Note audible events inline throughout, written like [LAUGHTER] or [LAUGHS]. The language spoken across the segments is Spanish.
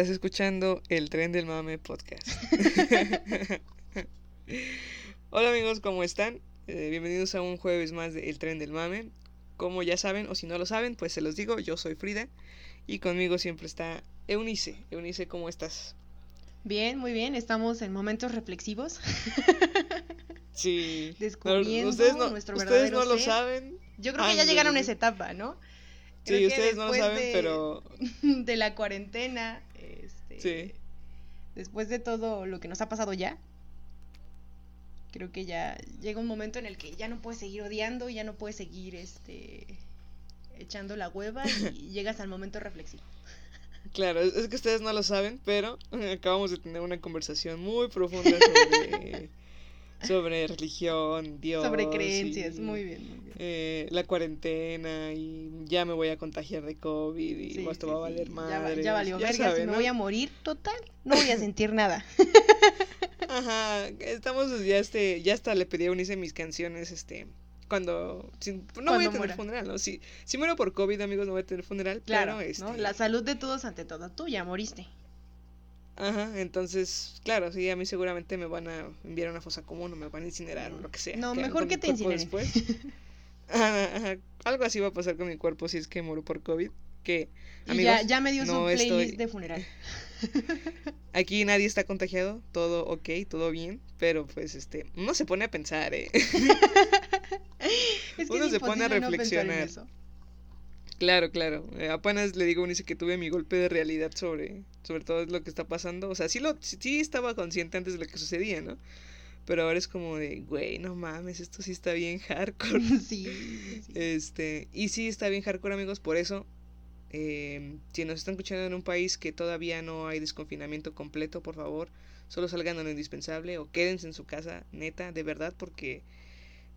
Estás escuchando el Tren del Mame podcast. [LAUGHS] Hola amigos, ¿cómo están? Eh, bienvenidos a un jueves más de El Tren del Mame. Como ya saben, o si no lo saben, pues se los digo, yo soy Frida y conmigo siempre está Eunice. Eunice, ¿cómo estás? Bien, muy bien, estamos en momentos reflexivos. [LAUGHS] Sí. Descubriendo ustedes no, nuestro ustedes verdadero no lo ser. saben. Yo creo que ya llegaron a sí. esa etapa, ¿no? Sí, Creo que ustedes no lo saben, de- pero [LAUGHS] de la cuarentena, este, sí. después de todo lo que nos ha pasado ya, creo que ya llega un momento en el que ya no puedes seguir odiando, ya no puedes seguir este echando la hueva y [LAUGHS] llegas al momento reflexivo. Claro, es, es que ustedes no lo saben, pero [LAUGHS] acabamos de tener una conversación muy profunda sobre, [LAUGHS] sobre religión, Dios. Sobre creencias, y, muy bien, muy bien. eh, la cuarentena y ya me voy a contagiar de COVID y Sí, esto sí, va a valer sí, más. Ya, va- ya valió verga, si saben, me ¿no? voy a morir, total, no voy a [LAUGHS] sentir nada. Ajá, estamos ya este, ya hasta le pedí a Eunice mis canciones, este, cuando, no voy a tener muera. funeral, ¿no? Si, si muero por COVID, amigos, no voy a tener funeral, Claro, pero este, ¿no? La salud de todos ante todo. Tú ya moriste. Ajá, entonces, claro, sí, a mí seguramente me van a enviar a una fosa común o me van a incinerar o lo que sea. No, hagan mejor que te incineren. después. [LAUGHS] Ajá, ajá, Algo así va a pasar con mi cuerpo si es que muero por COVID. Que, amigos, ya, ya me dio su no playlist estoy- de funeral. [LAUGHS] aquí nadie está contagiado, todo ok, todo bien, pero pues, este, uno se pone a pensar, ¿eh? [LAUGHS] Es que Uno es se pone a imposible no pensar en reflexionar. eso. Claro, claro. Eh, apenas le digo a Unice que tuve mi golpe de realidad sobre, sobre todo lo que está pasando. O sea, sí, lo, sí, estaba consciente antes de lo que sucedía, ¿no? Pero ahora es como de, güey, no mames, esto sí está bien hardcore. [LAUGHS] Sí, sí. Este, y sí está bien hardcore, amigos, por eso, eh, si nos están escuchando en un país que todavía no hay desconfinamiento completo, por favor, solo salgan a lo indispensable o quédense en su casa, neta, de verdad, porque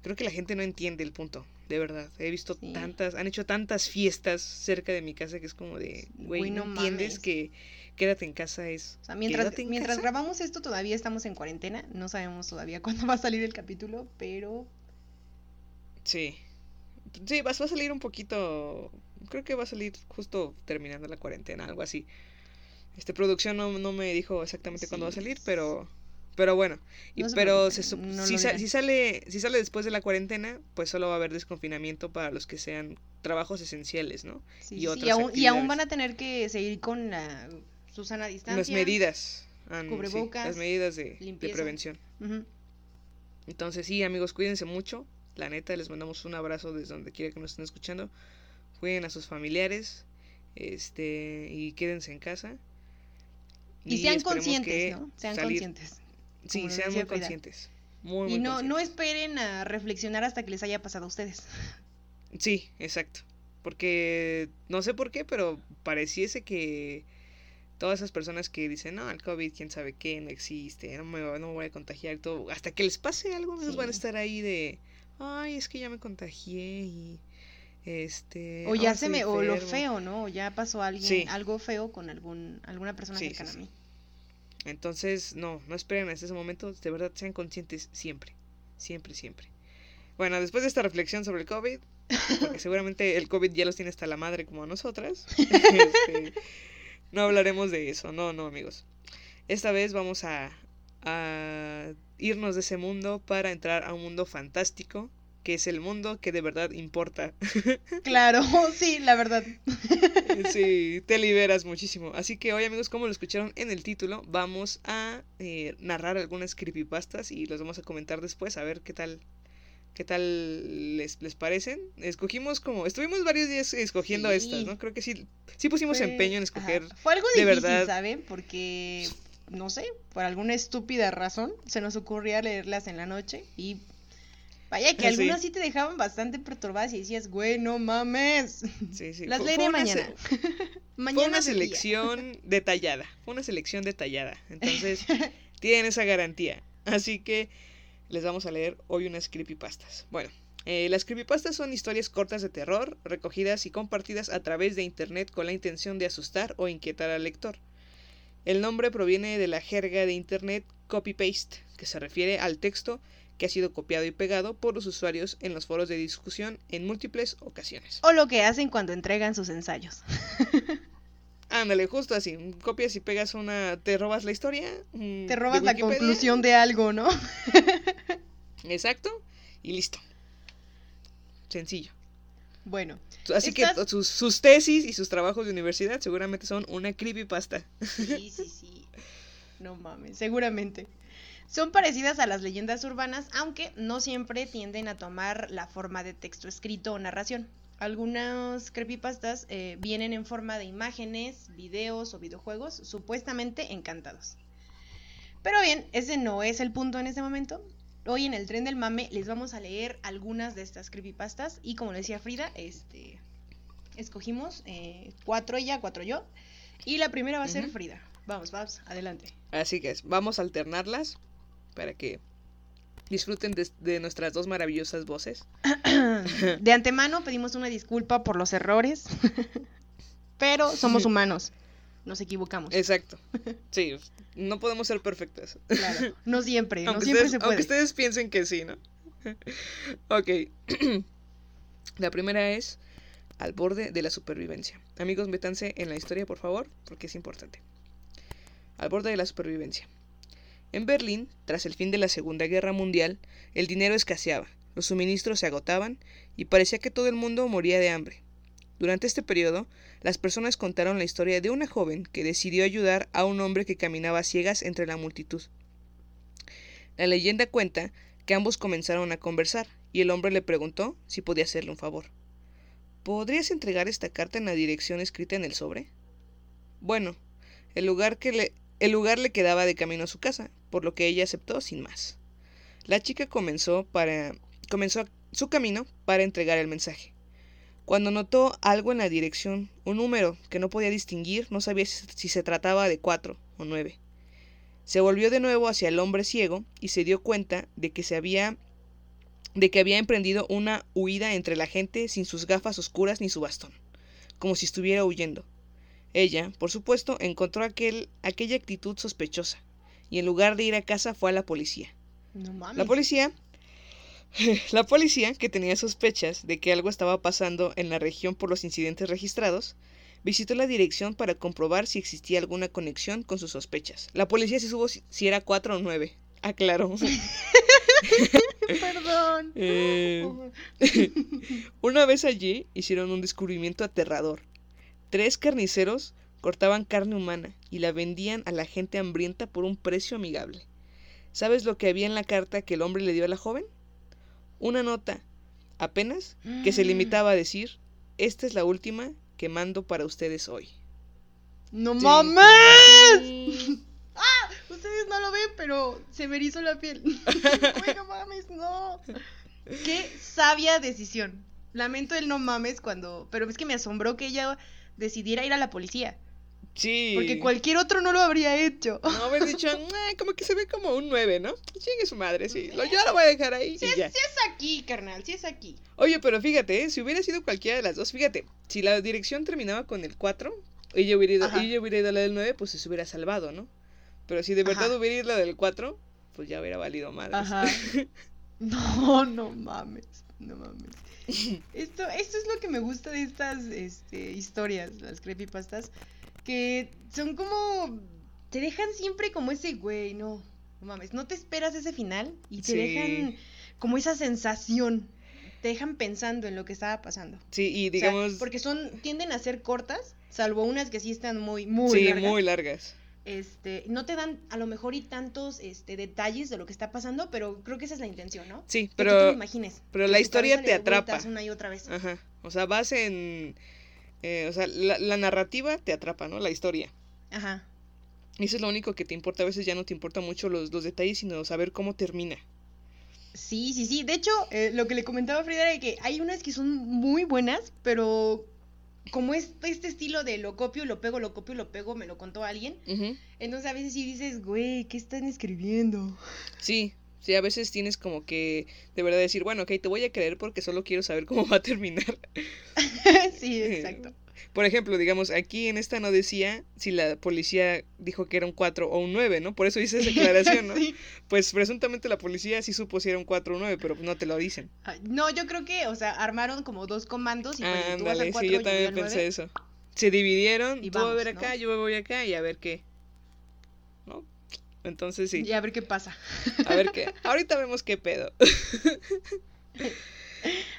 creo que la gente no entiende el punto, de verdad. He visto Sí. tantas, han hecho tantas fiestas cerca de mi casa que es como de, güey, no, no entiendes que quédate en casa es... O sea, mientras, mientras casa. grabamos esto todavía estamos en cuarentena. No sabemos todavía [LAUGHS] cuándo va a salir el capítulo, pero Sí. Sí, va, va a salir un poquito. Creo que va a salir justo terminando la cuarentena, algo así. Este, producción no, no me dijo exactamente cuándo va a salir, pero. Pero bueno. Y, No pero se no si, sa- sale, si sale después de la cuarentena, pues solo va a haber desconfinamiento para los que sean trabajos esenciales, ¿no? sí, Y sí, otras y, aún, y aún actividades. van a tener que seguir con la Susana distancia. Las medidas. ah, sí, cubrebocas, las medidas de, prevención. Entonces, sí, amigos, cuídense mucho. La neta, les mandamos un abrazo desde donde quiera que nos estén escuchando. Cuiden a sus familiares. Este, y quédense en casa. Y, sean conscientes, ¿no? Sean salir- conscientes. Sí, sean muy conscientes. Muy, muy Y no, no conscientes. esperen a reflexionar hasta que les haya pasado a ustedes. [LAUGHS] Sí, exacto. Porque no sé por qué, pero pareciese que todas esas personas que dicen, no, el COVID, quién sabe qué, no existe, no me, no me voy a contagiar y todo, hasta que les pase algo, ellos van a Sí. estar ahí de, ay, es que ya me contagié y este... O ya se me, o lo enfermo". feo, ¿no? O ya pasó alguien, Sí. algo feo con algún, alguna persona Sí, sí, cercana sí. a mí. Entonces, no, no esperen hasta ese momento, de verdad sean conscientes siempre, siempre, siempre. Bueno, después de esta reflexión sobre el COVID, porque [LAUGHS] seguramente el COVID ya los tiene hasta la madre como a nosotras, [LAUGHS] este, no hablaremos de eso, no, no, amigos. Esta vez vamos a, a irnos de ese mundo para entrar a un mundo fantástico, que es el mundo que de verdad importa. [LAUGHS] Claro, [LAUGHS] sí, la verdad. [LAUGHS] Sí, te liberas muchísimo. Así que hoy, amigos, como lo escucharon en el título, vamos a eh, narrar algunas creepypastas y los vamos a comentar después, a ver qué tal. ¿Qué tal les, les parecen? Escogimos como... Estuvimos varios días escogiendo Sí. estas, ¿no? Creo que sí, sí pusimos Fue- empeño en escoger... ajá, Fue algo de difícil, verdad. ¿saben? Porque no sé, por alguna estúpida razón, se nos ocurría leerlas en la noche y vaya que algunas sí te dejaban bastante perturbadas y decías, güey, no mames. Sí, sí. Las Fue- leeré fue mañana. se- [LAUGHS] Fue mañana una selección detallada. Fue una selección detallada. Entonces, [LAUGHS] tienen esa garantía. Así que les vamos a leer hoy unas creepypastas. Bueno, eh, las creepypastas son historias cortas de terror, recogidas y compartidas a través de internet con la intención de asustar o inquietar al lector. El nombre proviene de la jerga de internet copy-paste, que se refiere al texto que ha sido copiado y pegado por los usuarios en los foros de discusión en múltiples ocasiones. O lo que hacen cuando entregan sus ensayos. [LAUGHS] Ándale, justo así. Copias y pegas una. Te robas la historia. mm, Te robas la conclusión de algo, ¿no? [LAUGHS] Exacto. Y listo. Sencillo. Bueno, Así Estas- que sus, sus tesis y sus trabajos de universidad seguramente son una creepypasta. sí, sí, sí. [LAUGHS] No mames, seguramente. Son parecidas a las leyendas urbanas, aunque no siempre tienden a tomar la forma de texto escrito o narración. Algunas creepypastas eh, vienen en forma de imágenes, videos o videojuegos supuestamente encantados. Pero bien, ese no es el punto en este momento. Hoy en el tren del mame les vamos a leer algunas de estas creepypastas y como le decía Frida, este escogimos eh, cuatro ella, cuatro yo y la primera va a ser. Frida. Vamos, vamos, adelante. Así que es, vamos a alternarlas para que disfruten de, de nuestras dos maravillosas voces. [COUGHS] De antemano pedimos una disculpa por los errores, [LAUGHS] pero somos humanos, nos equivocamos. Exacto. [LAUGHS] Sí, no podemos ser perfectas. Claro, no siempre, no siempre ustedes, se puede. aunque ustedes piensen que sí, ¿no? [LAUGHS] ok. [CLEARS THROAT] la primera es al borde de la supervivencia. Amigos, métanse en la historia, por favor, porque es importante. Al borde de la supervivencia. En Berlín, tras el fin de la Segunda Guerra Mundial, el dinero escaseaba, los suministros se agotaban y parecía que todo el mundo moría de hambre. Durante este periodo, las personas contaron la historia de una joven que decidió ayudar a un hombre que caminaba ciegas entre la multitud. La leyenda cuenta que ambos comenzaron a conversar y el hombre le preguntó si podía hacerle un favor. ¿Podrías entregar esta carta en la dirección escrita en el sobre? Bueno, el lugar, que le, el lugar le quedaba de camino a su casa, por lo que ella aceptó sin más. La chica comenzó, para, comenzó su camino para entregar el mensaje. Cuando notó algo en la dirección, un número que no podía distinguir, no sabía si, se trataba de cuatro o nueve. Se volvió de nuevo hacia el hombre ciego y se dio cuenta de que se había de que había emprendido una huida entre la gente sin sus gafas oscuras ni su bastón, como si estuviera huyendo. Ella, por supuesto, encontró aquel, aquella actitud sospechosa, y en lugar de ir a casa fue a la policía. No mames. La policía [LAUGHS] la policía, que tenía sospechas de que algo estaba pasando en la región por los incidentes registrados, visitó la dirección para comprobar si existía alguna conexión con sus sospechas. La policía se supo si, era 4 o 9. Aclaró. [LAUGHS] Perdón. [LAUGHS] Eh, Una vez allí hicieron un descubrimiento aterrador. Tres carniceros cortaban carne humana y la vendían a la gente hambrienta por un precio amigable. ¿Sabes lo que había en la carta que el hombre le dio a la joven? Una nota, apenas, que se limitaba a decir, esta es la última que mando para ustedes hoy. ¡No mames! tin. [LAUGHS] Ustedes no lo ven, pero se me erizó la piel. [LAUGHS] No mames, no. Qué sabia decisión. Lamento el no mames cuando. Pero es que me asombró que ella decidiera ir a la policía. Sí. Porque cualquier otro no lo habría hecho. No haber [LAUGHS] dicho, "Ah, como que se ve como un 9, ¿no? Chingue su madre, sí. Lo, yo lo voy a dejar ahí Si y es, ya. si es aquí, carnal, si es aquí. Oye, pero fíjate, ¿eh? si hubiera sido cualquiera de las dos, fíjate, si la dirección terminaba con el 4 y yo hubiera ido, Ajá. y yo hubiera ido a la del 9, pues se hubiera salvado, ¿no? Pero si de verdad Ajá. hubiera ido a la del 4, pues ya hubiera valido madres. Ajá. [LAUGHS] [LAUGHS] No, no mames. No mames. Esto, esto es lo que me gusta de estas este, historias, las creepypastas, que son como... Te dejan siempre como ese güey, no, no mames, no te esperas ese final y te Sí. dejan como esa sensación, te dejan pensando en lo que estaba pasando. Sí, y O sea, digamos, porque son, tienden a ser cortas, salvo unas que sí están muy, muy sí, largas muy largas. este, no te dan a lo mejor y tantos este, detalles de lo que está pasando, pero creo que esa es la intención, ¿no? Sí, Que tú te pero, imagines. pero la historia te atrapa. Una y otra vez. Ajá, o sea, vas en... eh, o sea, la, la narrativa te atrapa, ¿no? La historia. Ajá. Y eso es lo único que te importa. A veces ya no te importa mucho los, los detalles, sino saber cómo termina. Sí, sí, sí. De hecho, eh, lo que le comentaba a Frida era que hay unas que son muy buenas, pero como es este estilo de lo copio, lo pego, lo copio, lo pego, me lo contó alguien. Entonces a veces sí dices, güey, ¿qué están escribiendo? Sí, sí, a veces tienes como que de verdad decir, bueno, ok, te voy a creer porque solo quiero saber cómo va a terminar. [LAUGHS] sí, [LAUGHS] exacto. Por ejemplo, digamos, aquí en esta no decía si la policía dijo que era un 4 o un 9, ¿no? Por eso hice esa aclaración, [LAUGHS] ¿no? Sí. Pues presuntamente la policía sí supo si era un 4 o un 9, pero no te lo dicen. Ay, No, yo creo que, o sea, armaron como dos comandos y pues, tú vas al 4 sí, yo también pensé eso. Se dividieron, Y tú a ver acá, ¿no? yo voy acá y a ver qué. Entonces sí, Y a ver qué pasa. a ver qué. [LAUGHS] Ahorita vemos qué pedo. [LAUGHS]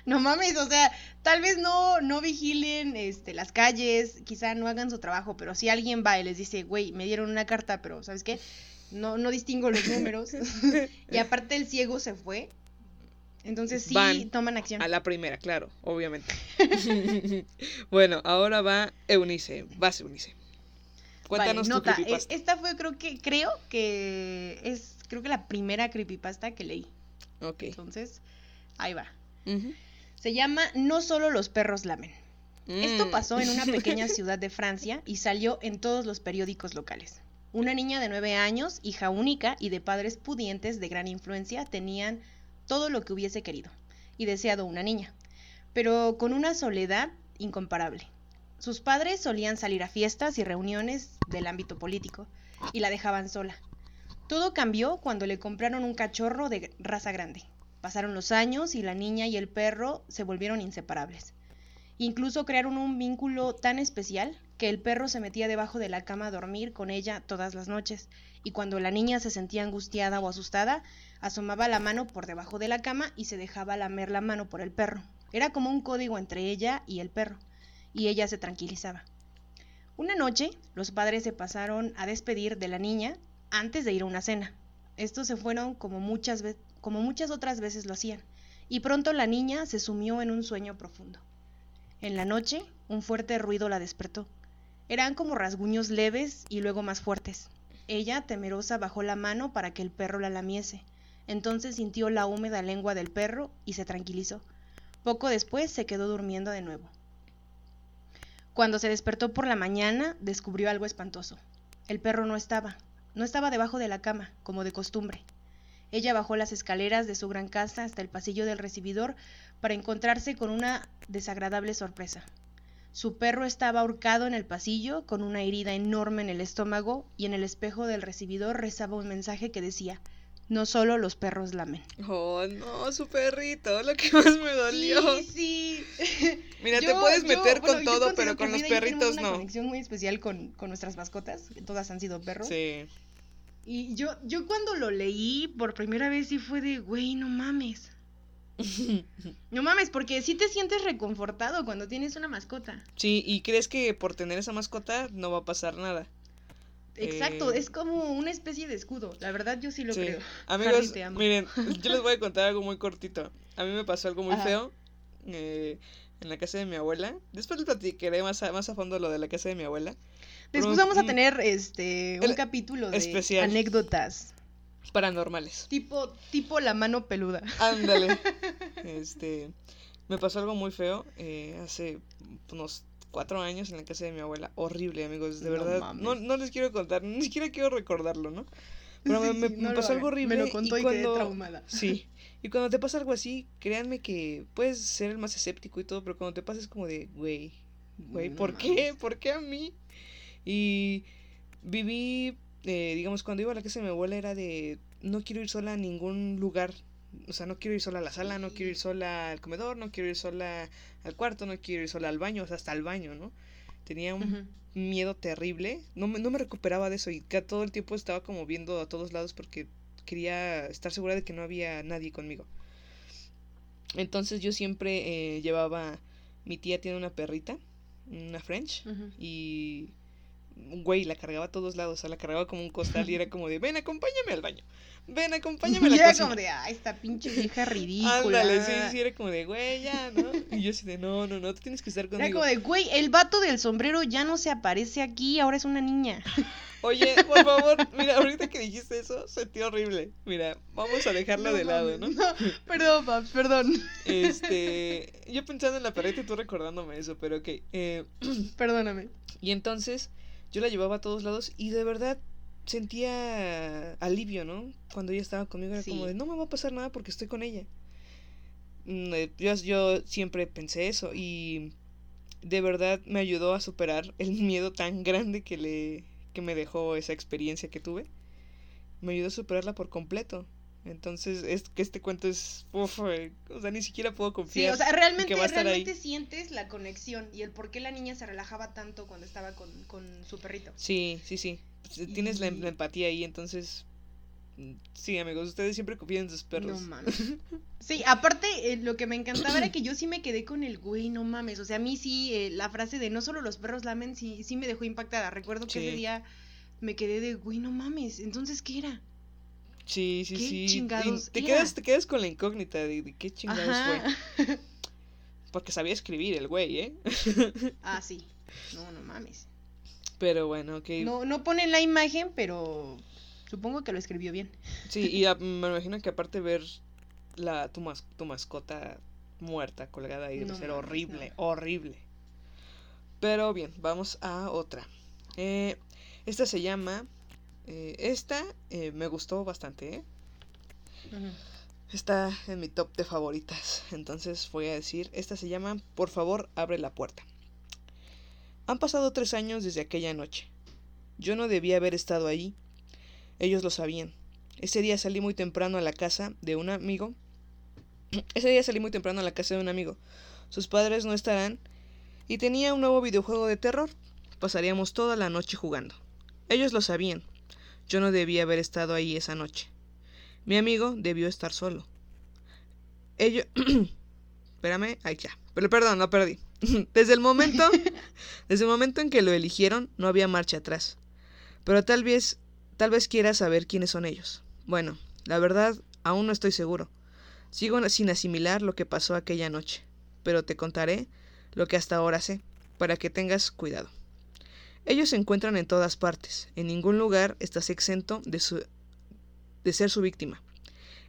No mames, o sea, tal vez no, no vigilen este, las calles, quizá no hagan su trabajo, pero si alguien va y les dice, güey, me dieron una carta, pero ¿sabes qué? No, no distingo los números. [LAUGHS] y aparte el ciego se fue. Entonces sí Van toman acción. A la primera, claro, obviamente. bueno, ahora va Eunice. Vas, Eunice. Cuéntanos vale, tu nota. creepypasta. Esta fue creo que, creo que es, creo que la primera creepypasta que leí. Ok. Entonces, ahí va. Se llama No solo los perros lamen. Esto Mm. pasó en una pequeña [LAUGHS] ciudad de Francia y salió en todos los periódicos locales. Una niña de nueve años, hija única y de padres pudientes de gran influencia, tenían todo lo que hubiese querido y deseado una niña, pero con una soledad incomparable. Sus padres solían salir a fiestas y reuniones del ámbito político y la dejaban sola. Todo cambió cuando le compraron un cachorro de raza grande. Pasaron los años y la niña y el perro se volvieron inseparables. Incluso crearon un vínculo tan especial que el perro se metía debajo de la cama a dormir con ella todas las noches, y cuando la niña se sentía angustiada o asustada, asomaba la mano por debajo de la cama y se dejaba lamer la mano por el perro. Era como un código entre ella y el perro, y ella se tranquilizaba. Una noche, los padres se pasaron a despedir de la niña antes de ir a una cena. Estos se fueron como muchas, como muchas otras veces lo hacían, y pronto la niña se sumió en un sueño profundo. En la noche, un fuerte ruido la despertó. Eran como rasguños leves y luego más fuertes. Ella, temerosa, bajó la mano para que el perro la lamiese. Entonces sintió la húmeda lengua del perro y se tranquilizó. Poco después se quedó durmiendo de nuevo. Cuando se despertó por la mañana, descubrió algo espantoso. El perro no estaba. No estaba debajo de la cama, como de costumbre. Ella bajó las escaleras de su gran casa hasta el pasillo del recibidor para encontrarse con una desagradable sorpresa. Su perro estaba ahorcado en el pasillo con una herida enorme en el estómago y en el espejo del recibidor rezaba un mensaje que decía no solo los perros lamen. Oh, no, su perrito, lo que más me dolió. Sí, sí. [LAUGHS] Mira, te puedes yo- meter bueno, con todo, pero con los yo perritos una no. conexión muy especial con, con nuestras mascotas, todas han sido perros. Sí. Y yo, yo cuando lo leí por primera vez sí fue de, güey, no mames. [LAUGHS] No mames, porque sí te sientes reconfortado cuando tienes una mascota. Sí, y crees que por tener esa mascota no va a pasar nada. Exacto, Eh, es como una especie de escudo. La verdad yo sí lo Sí. creo. Amigos, Harry, te amo. miren, [LAUGHS] yo les voy a contar algo muy cortito. A mí me pasó algo muy Ajá. feo eh, en la casa de mi abuela. Después les platicaré más a, más a fondo lo de la casa de mi abuela. Después vamos a mm, tener este un el- capítulo de especial. anécdotas. Paranormales. Tipo, tipo la mano peluda. Ándale. [LAUGHS] Este, me pasó algo muy feo eh, hace unos cuatro años en la casa de mi abuela. Horrible, amigos, de No verdad. mames. No, no les quiero contar, ni siquiera quiero recordarlo, ¿no? Pero Sí, me, no pasó algo horrible. Me lo contó y, y quedé cuando... traumada. [LAUGHS] Sí. Y cuando te pasa algo así, créanme que puedes ser el más escéptico y todo, pero cuando te pasa es como de, güey, güey, No ¿por qué? ¿Por qué a mí? Y viví, eh, digamos, cuando iba a la casa de mi abuela era de, no quiero ir sola a ningún lugar. O sea, no quiero ir sola a la sala, no quiero ir sola al comedor, no quiero ir sola al cuarto, no quiero ir sola al baño, o sea, hasta al baño, ¿no? Tenía un miedo terrible. No me, no me recuperaba de eso y todo el tiempo estaba como viendo a todos lados porque quería estar segura de que no había nadie conmigo. Entonces yo siempre eh, llevaba, mi tía tiene una perrita, una French, y güey la cargaba a todos lados, o sea, la cargaba como un costal y era como de, ven, acompáñame al baño, ven, acompáñame a la [LAUGHS] Y era cocina. como de, ay, esta pinche vieja ridícula. Ándale, sí, sí, era como de, güey, ya, ¿no? Y yo así de, no, no, no, tú tienes que estar [LAUGHS] Era conmigo. como de, güey, el vato del sombrero ya no se aparece aquí, ahora es una niña. [LAUGHS] Oye, por favor, mira, ahorita que dijiste eso, sentí horrible. Mira, vamos a dejarlo de lado, ¿no? perdón, paps, perdón. Este, yo pensando en la perrita y tú recordándome eso, pero ok. eh, [CLEARS THROAT] Perdóname. y entonces yo la llevaba a todos lados y de verdad sentía alivio, ¿no? Cuando ella estaba conmigo era como de, no me va a pasar nada porque estoy con ella. Mm, eh, Yo, yo siempre pensé eso y de verdad me ayudó a superar el [LAUGHS] miedo tan grande que le que me dejó esa experiencia que tuve. Me ayudó a superarla por completo. Entonces, es que este cuento es uf, eh, o sea, ni siquiera puedo Sí, confiar. o sea, realmente, ahí. realmente sientes la conexión y el por qué la niña se relajaba tanto cuando estaba con, con su perrito. Sí, sí, sí. Pues, Tienes la, empatía ahí, entonces mm, sí, amigos, ustedes siempre confían en sus perros. No mames. [LAUGHS] Sí, aparte, eh, lo que me encantaba era que yo sí me quedé con el güey, no mames. O sea, a mí sí, eh, la frase de no solo los perros lamen, sí, sí me dejó impactada. Recuerdo que Sí. ese día me quedé de, güey, no mames. Entonces, ¿qué era? Sí, sí, ¿Qué sí. Y chingados te era? quedas, te quedas con la incógnita de, de qué chingados Ajá. fue. [LAUGHS] Porque sabía escribir el güey, ¿eh? [LAUGHS] Ah, sí. No, no mames. Pero bueno, ok. No, no ponen la imagen, pero supongo que lo escribió bien. Sí, y [LAUGHS] a- me imagino que aparte ver la tu, mas- tu mascota muerta colgada ahí debe No ser horrible, no. horrible. Pero bien, vamos a otra. Eh, esta se llama... eh, esta eh, me gustó bastante, ¿eh? Está en mi top de favoritas. Entonces voy a decir, esta se llama Por favor, abre la puerta. Han pasado tres años desde aquella noche. Yo no debía haber estado allí. Ellos lo sabían. Ese día salí muy temprano a la casa de un amigo. [CLEARS THROAT] Ese día salí muy temprano a la casa de un amigo. Sus padres no estarán y tenía un nuevo videojuego de terror. Pasaríamos toda la noche jugando. Ellos lo sabían. Yo no debía haber estado ahí esa noche. Mi amigo debió estar solo. Ellos... [CLEARS THROAT] Espérame, ahí ya. Pero perdón, lo perdí. [LAUGHS] Desde el momento... [LAUGHS] desde el momento en que lo eligieron, no había marcha atrás. Pero tal vez... Tal vez quieras saber quiénes son ellos. Bueno, la verdad, aún no estoy seguro. Sigo sin asimilar lo que pasó aquella noche. Pero te contaré lo que hasta ahora sé, para que tengas cuidado. Ellos se encuentran en todas partes. En ningún lugar estás exento de su de ser su víctima.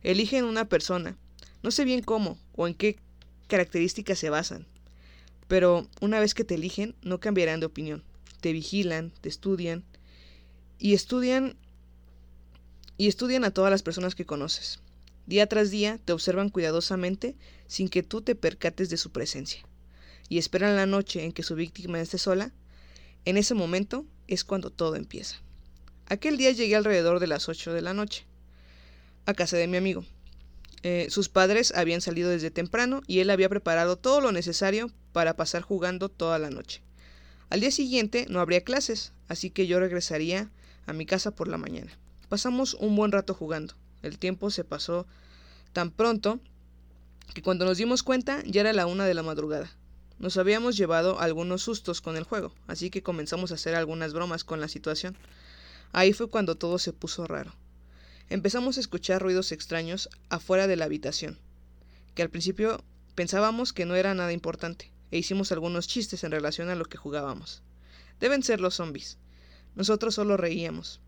Eligen una persona, no sé bien cómo o en qué características se basan, pero una vez que te eligen no cambiarán de opinión. Te vigilan, te estudian y estudian y estudian a todas las personas que conoces. Día tras día te observan cuidadosamente sin que tú te percates de su presencia. Y esperan la noche en que su víctima esté sola. En ese momento es cuando todo empieza. Aquel día llegué alrededor de las 8 de la noche a casa de mi amigo. Eh, sus padres habían salido desde temprano y él había preparado todo lo necesario para pasar jugando toda la noche. Al día siguiente no habría clases, así que yo regresaría a mi casa por la mañana. Pasamos un buen rato jugando. El tiempo se pasó tan pronto que cuando nos dimos cuenta ya era la una de la madrugada. Nos habíamos llevado algunos sustos con el juego, así que comenzamos a hacer algunas bromas con la situación. Ahí fue cuando todo se puso raro. Empezamos a escuchar ruidos extraños afuera de la habitación, que al principio pensábamos que no era nada importante, e hicimos algunos chistes en relación a lo que jugábamos. Deben ser los zombies. Nosotros solo reíamos.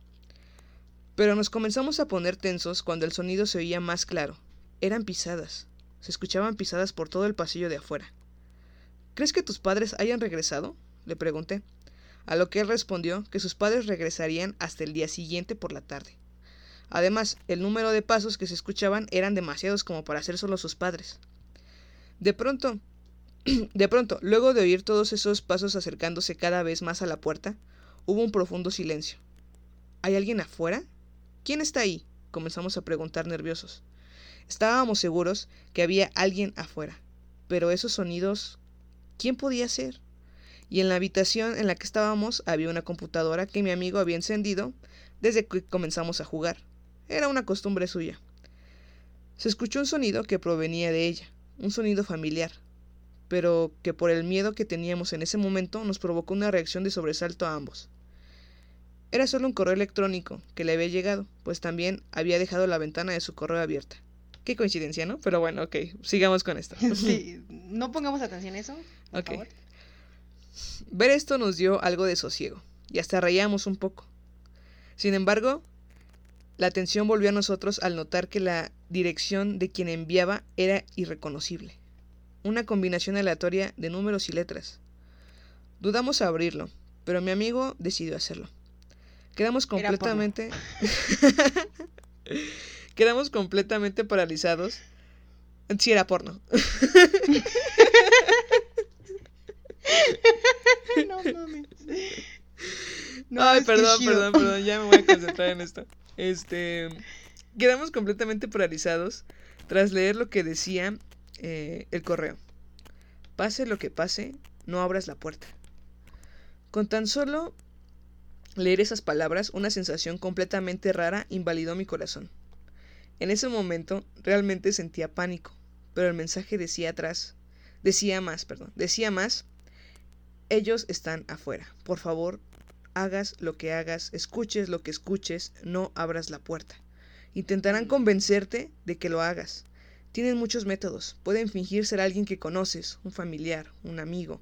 Pero nos comenzamos a poner tensos cuando el sonido se oía más claro. Eran pisadas. Se escuchaban pisadas por todo el pasillo de afuera. ¿Crees que tus padres hayan regresado? le pregunté. A lo que él respondió que sus padres regresarían hasta el día siguiente por la tarde. Además, el número de pasos que se escuchaban eran demasiados como para ser solo sus padres. De pronto, [CLEARS THROAT] de pronto, luego de oír todos esos pasos acercándose cada vez más a la puerta, hubo un profundo silencio. ¿Hay alguien afuera? ¿Quién está ahí? comenzamos a preguntar nerviosos. Estábamos seguros que había alguien afuera, pero esos sonidos, ¿quién podía ser? Y en la habitación en la que estábamos había una computadora que mi amigo había encendido desde que comenzamos a jugar. Era una costumbre suya. Se escuchó un sonido que provenía de ella, un sonido familiar, pero que por el miedo que teníamos en ese momento nos provocó una reacción de sobresalto a ambos. Era solo un correo electrónico que le había llegado, pues también había dejado la ventana de su correo abierta. Qué coincidencia, ¿no? Pero bueno, ok, sigamos con esto. [LAUGHS] Sí, [LAUGHS] no pongamos atención a eso. Por Ok. favor. Ver esto nos dio algo de sosiego, y hasta reíamos un poco. Sin embargo, la atención volvió a nosotros al notar que la dirección de quien enviaba era irreconocible. Una combinación aleatoria de números y letras. Dudamos a abrirlo, pero mi amigo decidió hacerlo. Quedamos completamente... [LAUGHS] Quedamos completamente paralizados. Sí, era porno. [LAUGHS] no mames. No, Ay, perdón, perdón, perdón, ya me voy a concentrar en esto. Este, quedamos completamente paralizados tras leer lo que decía eh, el correo. Pase lo que pase, no abras la puerta. Con tan solo leer esas palabras, una sensación completamente rara invalidó mi corazón. En ese momento realmente sentía pánico, pero el mensaje decía atrás, decía más, perdón, decía más, ellos están afuera. Por favor, hagas lo que hagas, escuches lo que escuches, no abras la puerta. Intentarán convencerte de que lo hagas. Tienen muchos métodos. Pueden fingir ser alguien que conoces, un familiar, un amigo.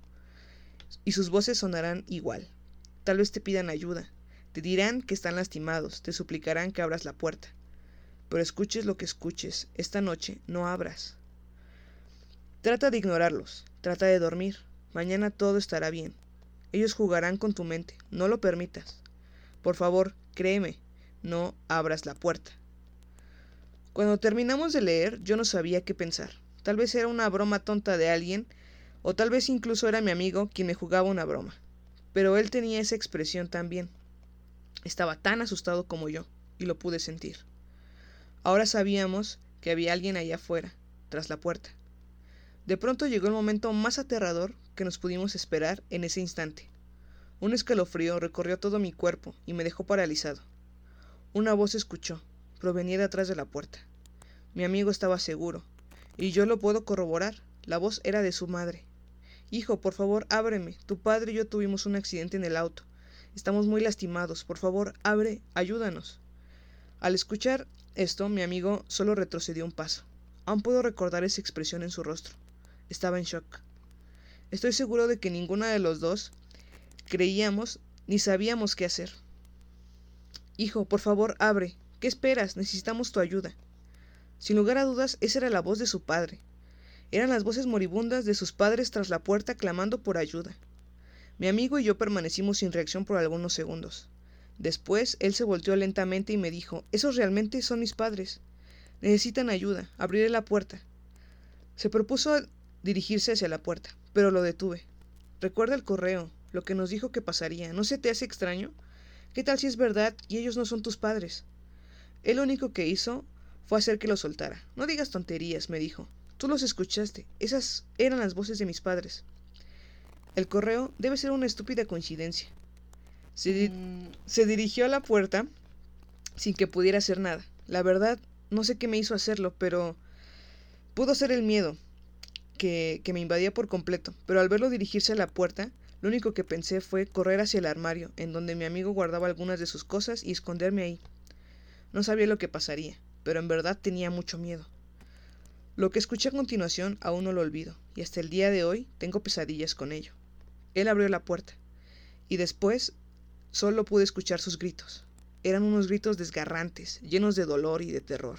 Y sus voces sonarán igual. Tal vez te pidan ayuda. Te dirán que están lastimados. Te suplicarán que abras la puerta. Pero escuches lo que escuches. Esta noche no abras. Trata de ignorarlos. Trata de dormir. Mañana todo estará bien. Ellos jugarán con tu mente. No lo permitas. Por favor, créeme. No abras la puerta. Cuando terminamos de leer, yo no sabía qué pensar. Tal vez era una broma tonta de alguien, o tal vez incluso era mi amigo quien me jugaba una broma. Pero él tenía esa expresión también. Estaba tan asustado como yo, y lo pude sentir. Ahora sabíamos que había alguien allá afuera, tras la puerta. De pronto llegó el momento más aterrador que nos pudimos esperar en ese instante. Un escalofrío recorrió todo mi cuerpo y me dejó paralizado. Una voz escuchó, provenía de atrás de la puerta. Mi amigo estaba seguro, y yo lo puedo corroborar. La voz era de su madre. Hijo, por favor, ábreme. Tu padre y yo tuvimos un accidente en el auto. Estamos muy lastimados. Por favor, abre, ayúdanos. Al escuchar esto, mi amigo solo retrocedió un paso. Aún puedo recordar esa expresión en su rostro. Estaba en shock. Estoy seguro de que ninguno de los dos creíamos ni sabíamos qué hacer. Hijo, por favor, abre. ¿Qué esperas? Necesitamos tu ayuda. Sin lugar a dudas, esa era la voz de su padre. Eran las voces moribundas de sus padres tras la puerta clamando por ayuda. Mi amigo y yo permanecimos sin reacción por algunos segundos. Después, él se volteó lentamente y me dijo, Esos realmente son mis padres. Necesitan ayuda. Abriré la puerta. Se propuso dirigirse hacia la puerta, pero lo detuve. Recuerda el correo, lo que nos dijo que pasaría. ¿No se te hace extraño? ¿Qué tal si es verdad y ellos no son tus padres? Él único que hizo fue hacer que lo soltara. No digas tonterías, me dijo. Tú los escuchaste. Esas eran las voces de mis padres. El correo debe ser una estúpida coincidencia. Se, di- Mm, se dirigió a la puerta sin que pudiera hacer nada. La verdad, no sé qué me hizo hacerlo, pero pudo ser el miedo que, que me invadía por completo. Pero al verlo dirigirse a la puerta, lo único que pensé fue correr hacia el armario, en donde mi amigo guardaba algunas de sus cosas, y esconderme ahí. No sabía lo que pasaría, pero en verdad tenía mucho miedo. Lo que escuché a continuación aún no lo olvido, y hasta el día de hoy tengo pesadillas con ello. Él abrió la puerta, y después solo pude escuchar sus gritos. Eran unos gritos desgarrantes, llenos de dolor y de terror.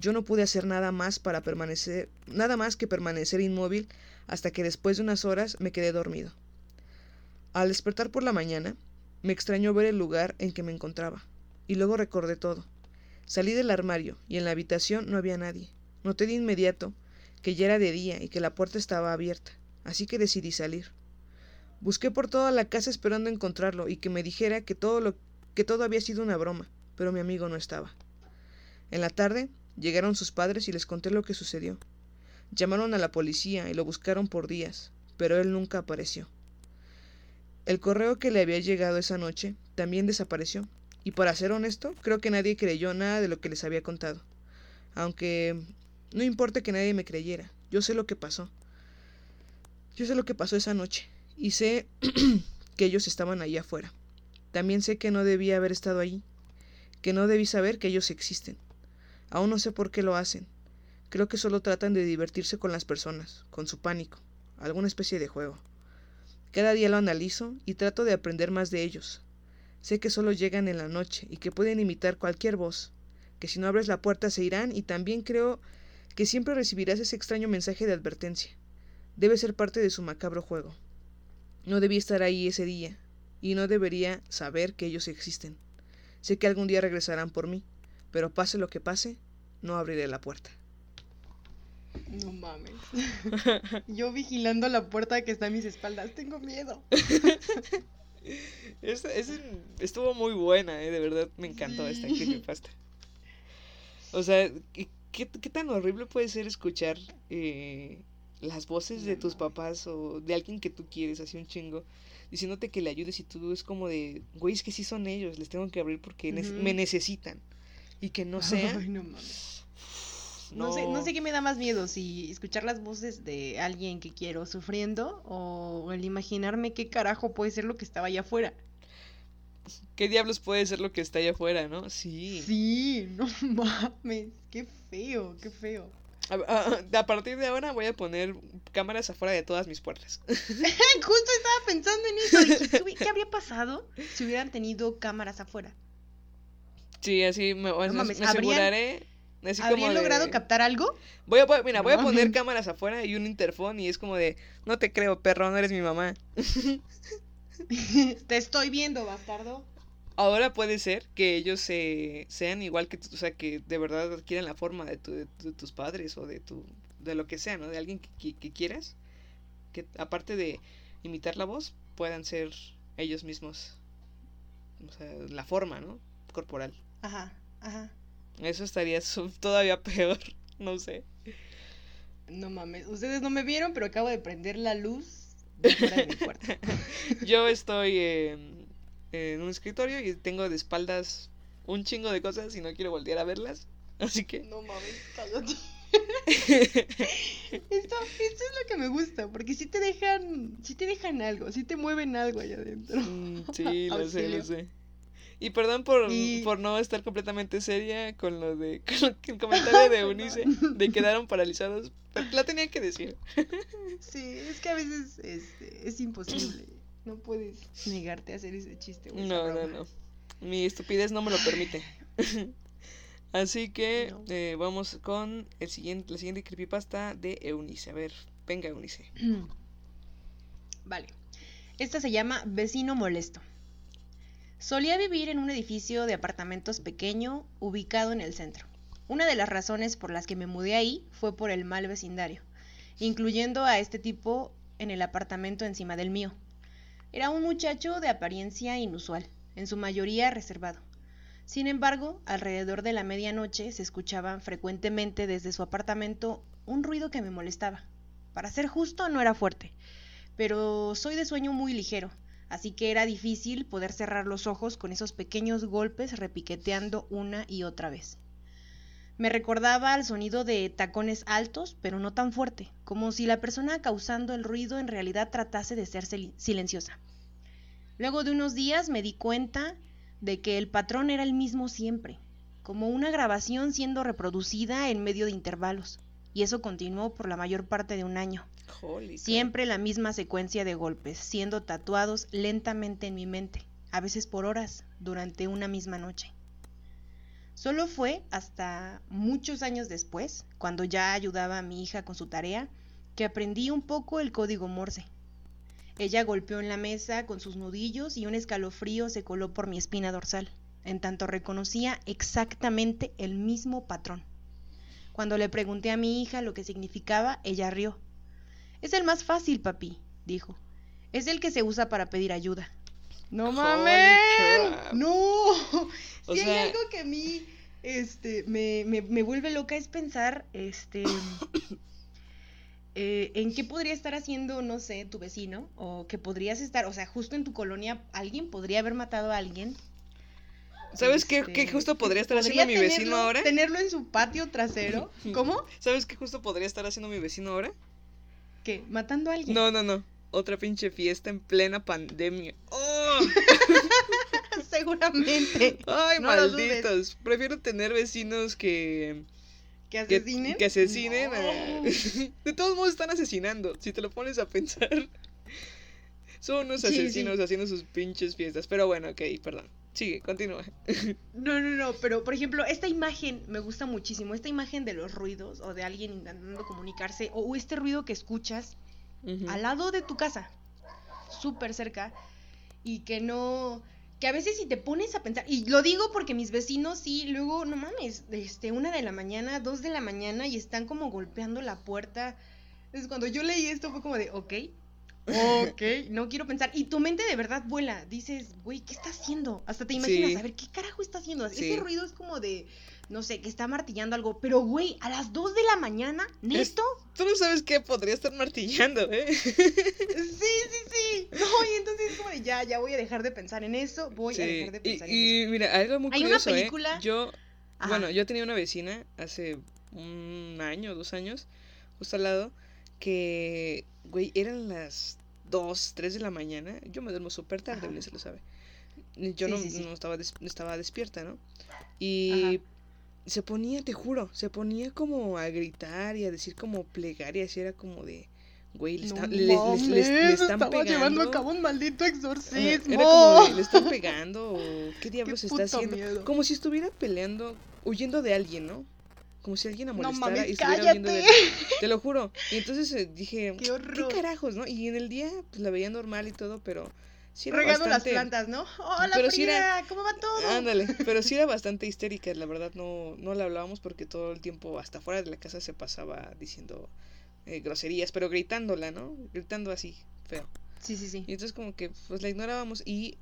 Yo no pude hacer nada más para permanecer, nada más que permanecer inmóvil hasta que después de unas horas me quedé dormido. Al despertar por la mañana, me extrañó ver el lugar en que me encontraba, y luego recordé todo. Salí del armario y en la habitación no había nadie. Noté de inmediato que ya era de día y que la puerta estaba abierta, así que decidí salir. Busqué por toda la casa esperando encontrarlo y que me dijera que todo lo que todo había sido una broma, pero mi amigo no estaba. En la tarde llegaron sus padres y les conté lo que sucedió. Llamaron a la policía y lo buscaron por días, pero él nunca apareció. El correo que le había llegado esa noche también desapareció, y para ser honesto, creo que nadie creyó nada de lo que les había contado. Aunque no importa que nadie me creyera, yo sé lo que pasó. Yo sé lo que pasó esa noche, y sé [CLEARS THROAT] que ellos estaban allá afuera. También sé que no debía haber estado allí, que no debí saber que ellos existen. Aún no sé por qué lo hacen. Creo que solo tratan de divertirse con las personas, con su pánico, alguna especie de juego. Cada día lo analizo y trato de aprender más de ellos. Sé que solo llegan en la noche y que pueden imitar cualquier voz, que si no abres la puerta se irán y también creo que siempre recibirás ese extraño mensaje de advertencia. Debe ser parte de su macabro juego. No debí estar ahí ese día, y no debería saber que ellos existen. Sé que algún día regresarán por mí, pero pase lo que pase, no abriré la puerta. No mames. [LAUGHS] Yo vigilando la puerta que está a mis espaldas, tengo miedo. [LAUGHS] Estuvo muy buena, eh, de verdad me encantó esta [LAUGHS] creepypasta. O sea, ¿qué, qué, qué tan horrible puede ser escuchar eh, las voces de tus papás o de alguien que tú quieres, así un chingo, diciéndote que le ayudes y tú es como de, güey, es que sí son ellos, les tengo que abrir porque ne- me necesitan. Y que no [LAUGHS] sea... Ay, no mames. No sé, no sé qué me da más miedo, si escuchar las voces de alguien que quiero sufriendo o el imaginarme qué carajo puede ser lo que estaba allá afuera. ¿Qué diablos puede ser lo que está allá afuera, no? Sí. Sí, [LAUGHS] no mames, qué feo, qué feo. A, a- partir de ahora voy a poner cámaras afuera de todas mis puertas. [LAUGHS] [LAUGHS] Justo estaba pensando en eso. dije, ¿qué, habría pasado si hubieran tenido cámaras afuera? Sí, así me, me- mames, me ¿habrían- aseguraré. Así como ¿Habrían logrado de- captar algo? Voy a, voy- mira, voy a poner [LAUGHS] cámaras afuera y un interfón y es como de, no te creo, perro, no eres mi mamá. Te estoy viendo, bastardo. Ahora puede ser que ellos se, sean igual que tú, o sea, que de verdad adquieran la forma de, tu- de tu- de tus padres o de tu, de lo que sea, ¿no? De alguien que, que- que quieras, que aparte de imitar la voz, puedan ser ellos mismos, o sea, la forma, ¿no? Corporal. Ajá, ajá. Eso estaría todavía [LAUGHS] peor, no sé. No mames, ustedes no me vieron, pero acabo de prender la luz de fuera de mi cuarto. [LAUGHS] Yo estoy en, en un escritorio y tengo de espaldas un chingo de cosas y no quiero voltear a verlas. [LAUGHS] Así que... No mames, cállate. [LAUGHS] Esto, esto es lo que me gusta, porque si te dejan, si te dejan algo, si te mueven algo allá adentro. Mm, sí, [LAUGHS] lo sé, lo sé. Y perdón por, Y- por no estar completamente seria con lo de con el comentario de Eunice de quedaron paralizados, pero la tenía que decir. Sí, es que a veces este, es imposible. [CLEARS THROAT] No puedes negarte a hacer ese chiste. o No, no, no. Mi estupidez no me lo permite. [LAUGHS] Así que No. eh, vamos con el siguiente, la siguiente creepypasta de Eunice. A ver, venga Eunice. [CLEARS THROAT] Vale. Esta se llama Vecino Molesto. Solía vivir en un edificio de apartamentos pequeño ubicado en el centro. Una de las razones por las que me mudé ahí fue por el mal vecindario, incluyendo a este tipo en el apartamento encima del mío. Era un muchacho de apariencia inusual, en su mayoría reservado. Sin embargo, alrededor de la medianoche se escuchaba frecuentemente desde su apartamento un ruido que me molestaba. Para ser justo, no era fuerte, pero soy de sueño muy ligero, así que era difícil poder cerrar los ojos con esos pequeños golpes repiqueteando una y otra vez. Me recordaba al sonido de tacones altos, pero no tan fuerte, como si la persona causando el ruido en realidad tratase de ser sil- silenciosa. Luego de unos días me di cuenta de que el patrón era el mismo siempre, como una grabación siendo reproducida en medio de intervalos, y eso continuó por la mayor parte de un año. Holy. Siempre la misma secuencia de golpes, siendo tatuados lentamente en mi mente, a veces por horas, durante una misma noche. Solo fue hasta muchos años después, cuando ya ayudaba a mi hija con su tarea, que aprendí un poco el código Morse. Ella golpeó en la mesa con sus nudillos y un escalofrío se coló por mi espina dorsal, en tanto reconocía exactamente el mismo patrón. Cuando le pregunté a mi hija lo que significaba, ella rió. Es el más fácil, papi, dijo. Es el que se usa para pedir ayuda. ¡No mames! ¡No! O si sea- hay algo que a mí este, me, me, me vuelve loca es pensar este, eh, en qué podría estar haciendo, no sé, tu vecino, o que podrías estar, o sea, justo en tu colonia, alguien podría haber matado a alguien. ¿Sabes qué, este, qué justo podría estar podría haciendo mi vecino tenerlo- ahora? Tenerlo en su patio trasero. [LAUGHS] ¿Cómo? ¿Sabes qué justo podría estar haciendo mi vecino ahora? ¿Qué? ¿Matando a alguien? No, no, no. Otra pinche fiesta en plena pandemia. ¡Oh! [LAUGHS] Seguramente. Ay, No malditos. Prefiero tener vecinos que. ¿Que Que, asesinen? que asesinen. No. a- [LAUGHS] De todos modos están asesinando. Si te lo pones a pensar. Son unos Sí, sí. asesinos haciendo sus pinches fiestas. Pero bueno, ok, perdón. Sigue, continúa. [LAUGHS] No, no, no, pero por ejemplo, esta imagen me gusta muchísimo. Esta imagen de los ruidos o de alguien intentando comunicarse o este ruido que escuchas Al lado de tu casa, súper cerca, y que no, que a veces si te pones a pensar, y lo digo porque mis vecinos sí, luego, no mames, este, una de la mañana, dos de la mañana, y están como golpeando la puerta. Entonces cuando yo leí esto fue como de, ok, ok, no quiero pensar, y tu mente de verdad vuela, dices, güey, ¿qué está haciendo? Hasta te imaginas, Sí. a ver, ¿qué carajo está haciendo? Sí. Ese ruido es como de... No sé, que está martillando algo, pero güey, a las 2 de la mañana, ¿neto? Tú no sabes qué podría estar martillando, ¿eh? Sí, sí, sí. No, y entonces es como de ya, ya voy a dejar de pensar en eso, voy a dejar de y, pensar en y eso. mira, algo muy Hay una ¿eh? película- Yo, Ajá. bueno, yo tenía una vecina hace un año, dos años, justo al lado, que, güey, eran las 2, 3 de la mañana. Yo me duermo súper tarde, Ajá. bien se lo sabe. Yo Sí, no, sí, sí. no estaba, des- estaba despierta, ¿no? Y se ponía, te juro, se ponía como a gritar y a decir como plegarias y era como de, güey, le, No está- le- le- le- le- mames, están pegando. llevando a cabo un maldito exorcismo. Era como de, le están [LAUGHS] pegando o qué diablos Qué está haciendo. miedo. Como si estuviera peleando, huyendo de alguien, ¿no? Como si alguien la No molestara mames, y estuviera huyendo de cállate. alguien. Te lo juro. Y entonces eh, dije, Qué ¿qué, horror. carajos, no? Y en el día pues la veía normal y todo, pero sí Regando las plantas, ¿no? [LAUGHS] Hola, Pero sí era- ¿cómo va todo? Ándale, [LAUGHS] pero sí era bastante histérica, la verdad no, no la hablábamos porque todo el tiempo hasta fuera de la casa se pasaba diciendo eh, groserías, pero gritándola, ¿no? Gritando así, feo. Sí, sí, sí. Y entonces como que pues la ignorábamos y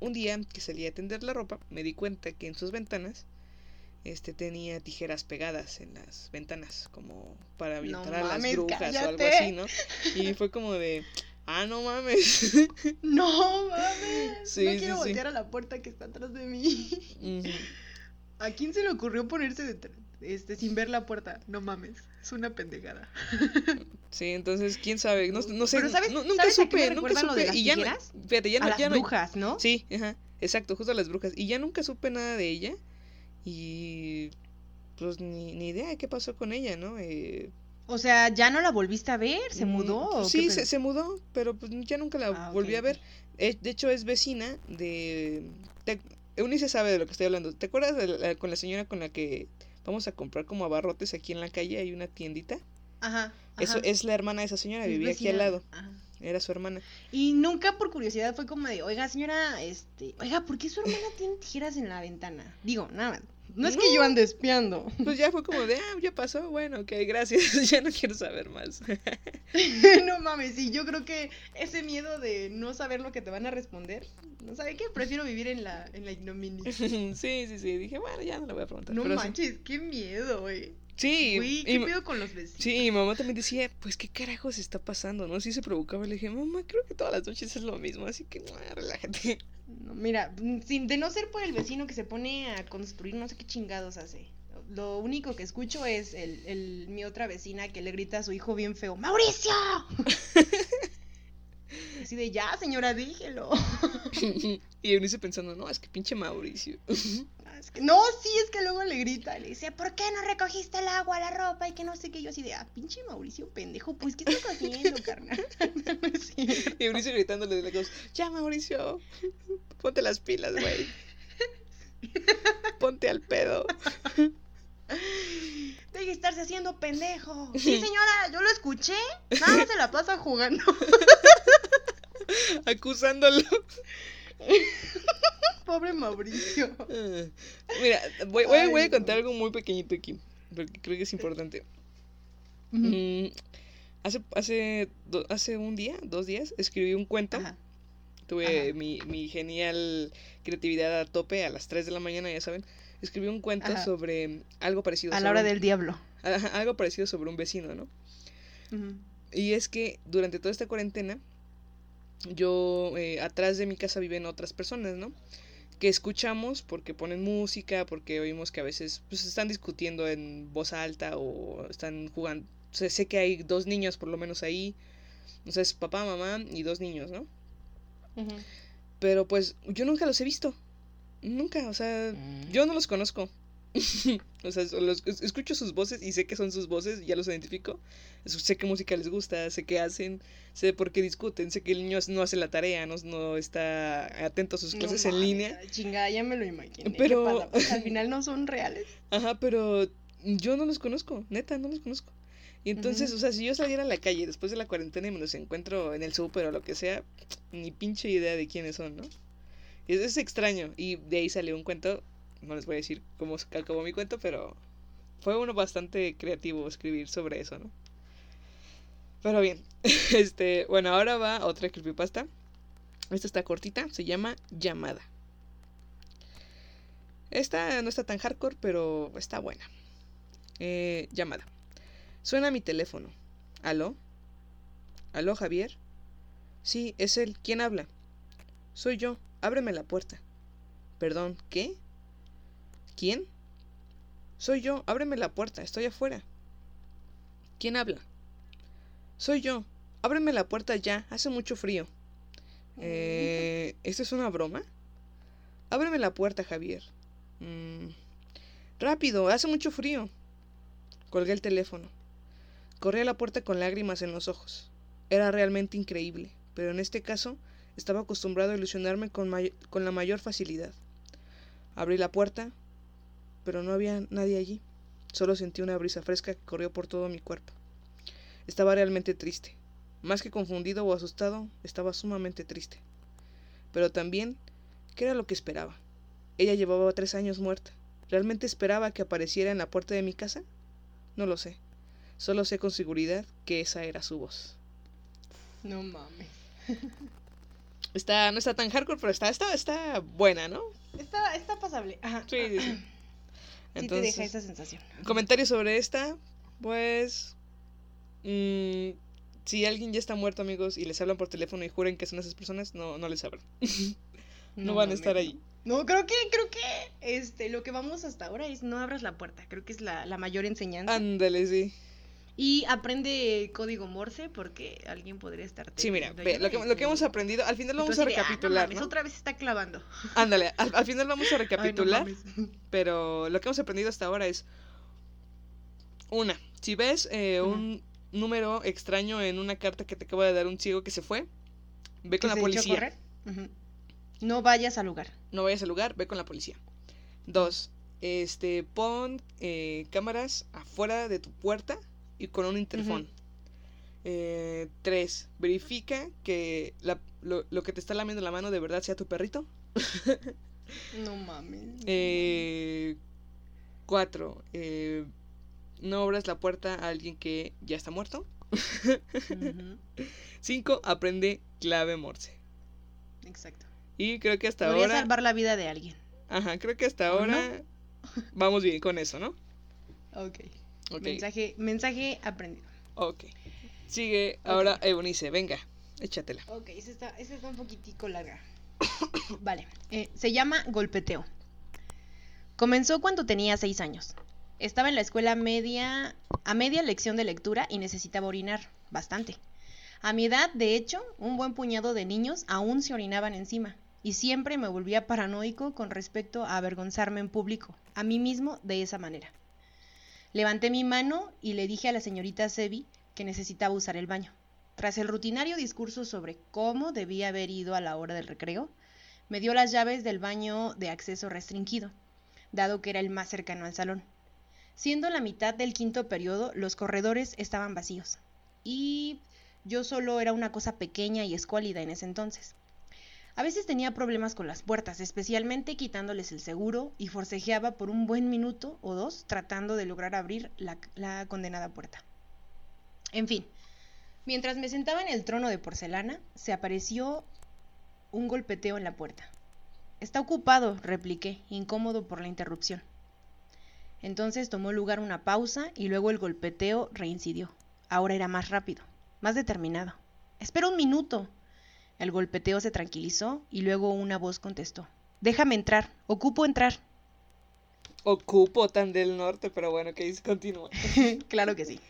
un día que salí a tender la ropa me di cuenta que en sus ventanas este tenía tijeras pegadas en las ventanas como para No aventar a las mames, brujas o algo así, ¿no? [LAUGHS] Y fue como de, ah, no mames. [LAUGHS] No mames. Sí, no sí, quiero sí. voltear a la puerta que está atrás de mí. ¿A quién se le ocurrió ponerse de este sin ver la puerta? No mames, es una pendejada. Sí, entonces quién sabe, no, no sé, Pero ¿sabes- nu- nunca sabes a supe, nunca recuerdan lo de supe las y ya no, fíjate, ya no, a las ya no- brujas, ¿no? Sí, ajá, exacto, justo a las brujas y ya nunca supe nada de ella y pues ni, ni idea de qué pasó con ella, ¿no? Eh, O sea, ¿ya no la volviste a ver? ¿Se Mm, mudó? sí, se, mudó, pero pues ya nunca la Ah, volví a ver. Eh, de hecho, es vecina de... te- Eunice sabe de lo que estoy hablando. ¿Te acuerdas de la- con la señora con la que vamos a comprar como abarrotes aquí en la calle? Hay una tiendita. Ajá. Eso es la hermana de esa señora, vivía aquí al lado. Ajá. Era su hermana. Y nunca por curiosidad fue como de, oiga, señora, este, oiga, ¿por qué su hermana tiene tijeras en la ventana? Digo, nada. No es que yo ande espiando. Pues ya fue como de, ah, ya pasó, bueno, ok, gracias, [LAUGHS] ya no quiero saber más. [LAUGHS] no mames, sí, yo creo que ese miedo de no saber lo que te van a responder, ¿no sabe qué? Prefiero vivir en la, en la ignominia. [LAUGHS] sí, sí, sí, dije, bueno, ya no le voy a preguntar. No sí. manches, qué miedo, güey. Sí, ¿qué pedo con los vecinos? Sí, mi mamá también decía, pues qué carajos está pasando, ¿no? Sí se provocaba, le dije, mamá, creo que todas las noches es lo mismo, así que mua, relájate. No, mira, mm, sin, de no ser por el vecino que se pone a construir, no sé qué chingados hace. Lo único que escucho es el, el- mi otra vecina que le grita a su hijo bien feo, ¡Mauricio! [LAUGHS] Así de ya, señora, dígelo. [LAUGHS] y Eunice pensando, no, es que pinche Mauricio. Es que- no, sí, es que luego le grita, le dice, ¿por qué no recogiste el agua, la ropa y que no sé qué? Yo así de, ah, pinche Mauricio, pendejo, pues, ¿qué estás haciendo, carnal? [LAUGHS] No es cierto. [LAUGHS] y Eunice gritándole de lejos, ya Mauricio, ponte las pilas, güey. Ponte al pedo. [LAUGHS] Deje de estarse haciendo pendejo. Sí, señora, yo lo escuché. Nada más se la pasa jugando. Acusándolo. [LAUGHS] Pobre Mauricio. Ah, Mira, voy, voy, a- Ay, voy a no. contar algo muy pequeñito aquí, porque creo que es importante. Mm, hace, hace, do- hace un día, dos días, escribí un cuento. Ajá. Tuve mi, mi genial creatividad a tope a las 3 de la mañana, ya saben. Escribí un cuento Ajá. sobre algo parecido. A la sobre hora un- del diablo. Ajá, algo parecido sobre un vecino, ¿no? Y es que durante toda esta cuarentena, yo, eh, atrás de mi casa viven otras personas, ¿no? Que escuchamos porque ponen música, porque oímos que a veces pues, están discutiendo en voz alta o están jugando. Sé, sé que hay dos niños por lo menos ahí. O sea, es papá, mamá y dos niños, ¿no? Pero pues yo nunca los he visto. Nunca, o sea, Mm. yo no los conozco. [LAUGHS] o sea, los- escucho sus voces y sé que son sus voces, ya los identifico. Sé qué música les gusta, sé qué hacen, sé por qué discuten, sé que el niño no hace la tarea, no, no está atento a sus No clases en línea. Chinga, ya me lo imaginé. ¿qué Pero- pasa? Pues, al [LAUGHS] final no son reales. Ajá, pero yo no los conozco, neta, no los conozco. Y entonces, Ujú. o sea, si yo saliera a la calle después de la cuarentena y me los encuentro en el súper o lo que sea, ni pinche idea de quiénes son, ¿no? Es, es extraño. Y de ahí salió un cuento, no les voy a decir cómo acabó mi cuento, pero fue uno bastante creativo escribir sobre eso, ¿no? Pero bien, [LAUGHS] este, bueno, ahora va otra creepypasta. Esta está cortita, se llama Llamada. Esta no está tan hardcore, pero está buena. Eh, llamada. Suena mi teléfono. ¿Aló? ¿Aló, Javier? Sí, es él. ¿Quién habla? Soy yo. Ábreme la puerta. Perdón, ¿qué? ¿Quién? Soy yo. Ábreme la puerta. Estoy afuera. ¿Quién habla? Soy yo. Ábreme la puerta ya. Hace mucho frío. Eh, ¿Esto es una broma? Ábreme la puerta, Javier. Mm, Rápido, hace mucho frío. Colgué el teléfono. Corrí a la puerta con lágrimas en los ojos. Era realmente increíble, pero en este caso estaba acostumbrado a ilusionarme con, con la mayor facilidad. Abrí la puerta, pero no había nadie allí. Solo sentí una brisa fresca que corrió por todo mi cuerpo. Estaba realmente triste. Más que confundido o asustado, estaba sumamente triste. Pero también, ¿qué era lo que esperaba? Ella llevaba tres años muerta. ¿Realmente esperaba que apareciera en la puerta de mi casa? No lo sé. Solo sé con seguridad que esa era su voz. No mames. Está, no está tan hardcore, pero está, está, está buena, ¿no? Está, está pasable. Ajá. Sí, sí, sí. Sí te deja esa sensación. comentarios sobre esta, pues... mm, si alguien ya está muerto, amigos, y les hablan por teléfono y juren que son esas personas, no, no les abran. [LAUGHS] no, van a estar no. ahí. No, creo que, creo que este, lo que vamos hasta ahora es no abras la puerta. Creo que es la, la mayor enseñanza. Ándale, sí. Y aprende código Morse porque alguien podría estar. Sí, mira, ve, lo que, lo que hemos aprendido, al final lo vamos a de, "Ah, no recapitular, mames, ¿no? Otra vez está clavando. [LAUGHS] Ándale, al, al final vamos a [LAUGHS] Ay, no recapitular. [LAUGHS] Pero lo que hemos aprendido hasta ahora es. Una, si ves eh, un número extraño en una carta que te acaba de dar un ciego que se fue, ve ¿Que con la policía. correr? Ujú. No vayas al lugar. No vayas al lugar, ve con la policía. Dos, este, pon eh, cámaras afuera de tu puerta y con un interfón. Eh, tres, verifica que la- lo, lo que te está lamiendo la mano de verdad sea tu perrito. [LAUGHS] No mames. Eh, cuatro, eh, no abras la puerta a alguien que ya está muerto. mames. [LAUGHS] Cinco, aprende clave Morse. Exacto. Y creo que hasta Podría ahora, salvar la vida de alguien. ajá, creo que hasta ahora vamos bien con eso, ¿no? Ok. Mensaje, mensaje aprendido. ok. Sigue ahora Eunice, venga, échatela. Ok, esa está, esa está un poquitico larga. [COUGHS] vale. eh, se llama golpeteo. Comenzó cuando tenía seis años. Estaba en la escuela media, a media lección de lectura y necesitaba orinar, bastante. A mi edad, de hecho, un buen puñado de niños aún se orinaban encima, y siempre me volvía paranoico con respecto a avergonzarme en público, a mí mismo de esa manera. Levanté mi mano y le dije a la señorita Sebi que necesitaba usar el baño. Tras el rutinario discurso sobre cómo debía haber ido a la hora del recreo, me dio las llaves del baño de acceso restringido, dado que era el más cercano al salón. Siendo la mitad del quinto periodo, los corredores estaban vacíos, y yo solo era una cosa pequeña y escuálida en ese entonces. A veces tenía problemas con las puertas, especialmente quitándoles el seguro, y forcejeaba por un buen minuto o dos tratando de lograr abrir la, condenada puerta. En fin, mientras me sentaba en el trono de porcelana, se apareció un golpeteo en la puerta. Está ocupado, repliqué, incómodo por la interrupción. Entonces tomó lugar una pausa y luego el golpeteo reincidió. Ahora era más rápido, más determinado. Espera un minuto. El golpeteo se tranquilizó y luego una voz contestó. Déjame entrar, ocupo entrar. Ocupo tan del norte, pero bueno, que continúa. [LAUGHS] claro que sí.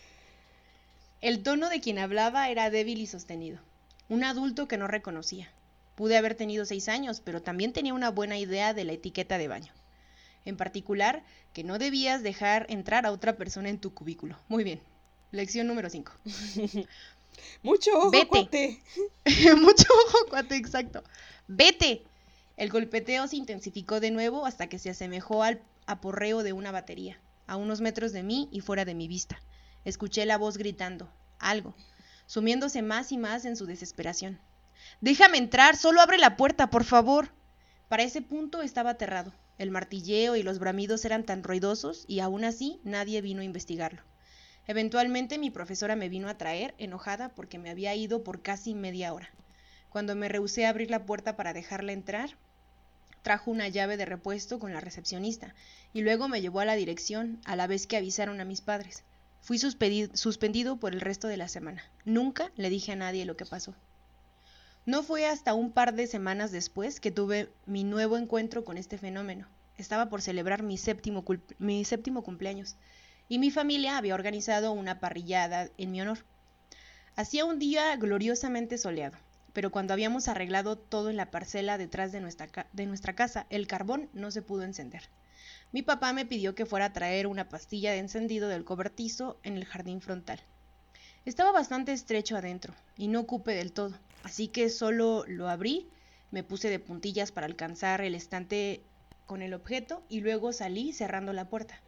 El tono de quien hablaba era débil y sostenido. Un adulto que no reconocía. Pude haber tenido seis años, pero también tenía una buena idea de la etiqueta de baño. En particular, que no debías dejar entrar a otra persona en tu cubículo. Muy bien. Lección número 5. [LAUGHS] Mucho ojo, Vete. cuate. [LAUGHS] Mucho ojo, cuate, exacto. ¡Vete! El golpeteo se intensificó de nuevo hasta que se asemejó al aporreo de una batería, a unos metros de mí y fuera de mi vista. Escuché la voz gritando, algo, sumiéndose más y más en su desesperación. Déjame entrar, solo abre la puerta, por favor. Para ese punto estaba aterrado. El martilleo y los bramidos eran tan ruidosos y aún así nadie vino a investigarlo. Eventualmente mi profesora me vino a traer, enojada porque me había ido por casi media hora. Cuando me rehusé a abrir la puerta para dejarla entrar, trajo una llave de repuesto con la recepcionista y luego me llevó a la dirección a la vez que avisaron a mis padres. Fui suspendido por el resto de la semana. Nunca le dije a nadie lo que pasó. No fue hasta un par de semanas después que tuve mi nuevo encuentro con este fenómeno. Estaba por celebrar mi séptimo, séptimo cumpleaños y mi familia había organizado una parrillada en mi honor. Hacía un día gloriosamente soleado, pero cuando habíamos arreglado todo en la parcela detrás de nuestra, casa, el carbón no se pudo encender. Mi papá me pidió que fuera a traer una pastilla de encendido del cobertizo en el jardín frontal. Estaba bastante estrecho adentro y no ocupé del todo, así que solo lo abrí, me puse de puntillas para alcanzar el estante con el objeto y luego salí cerrando la puerta.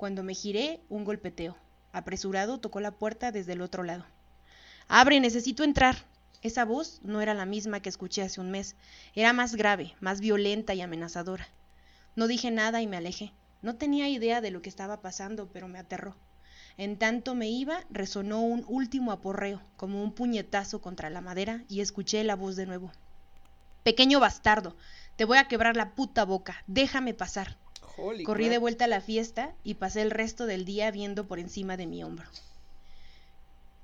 Cuando me giré, un golpeteo. Apresurado tocó la puerta desde el otro lado. Abre, necesito entrar. Esa voz no era la misma que escuché hace un mes. Era más grave, más violenta y amenazadora. No dije nada y me alejé. No tenía idea de lo que estaba pasando, pero me aterró. En tanto me iba, resonó un último aporreo, como un puñetazo contra la madera, y escuché la voz de nuevo. Pequeño bastardo, te voy a quebrar la puta boca, déjame pasar. Holy Corrí crap. de vuelta a la fiesta y pasé el resto del día viendo por encima de mi hombro.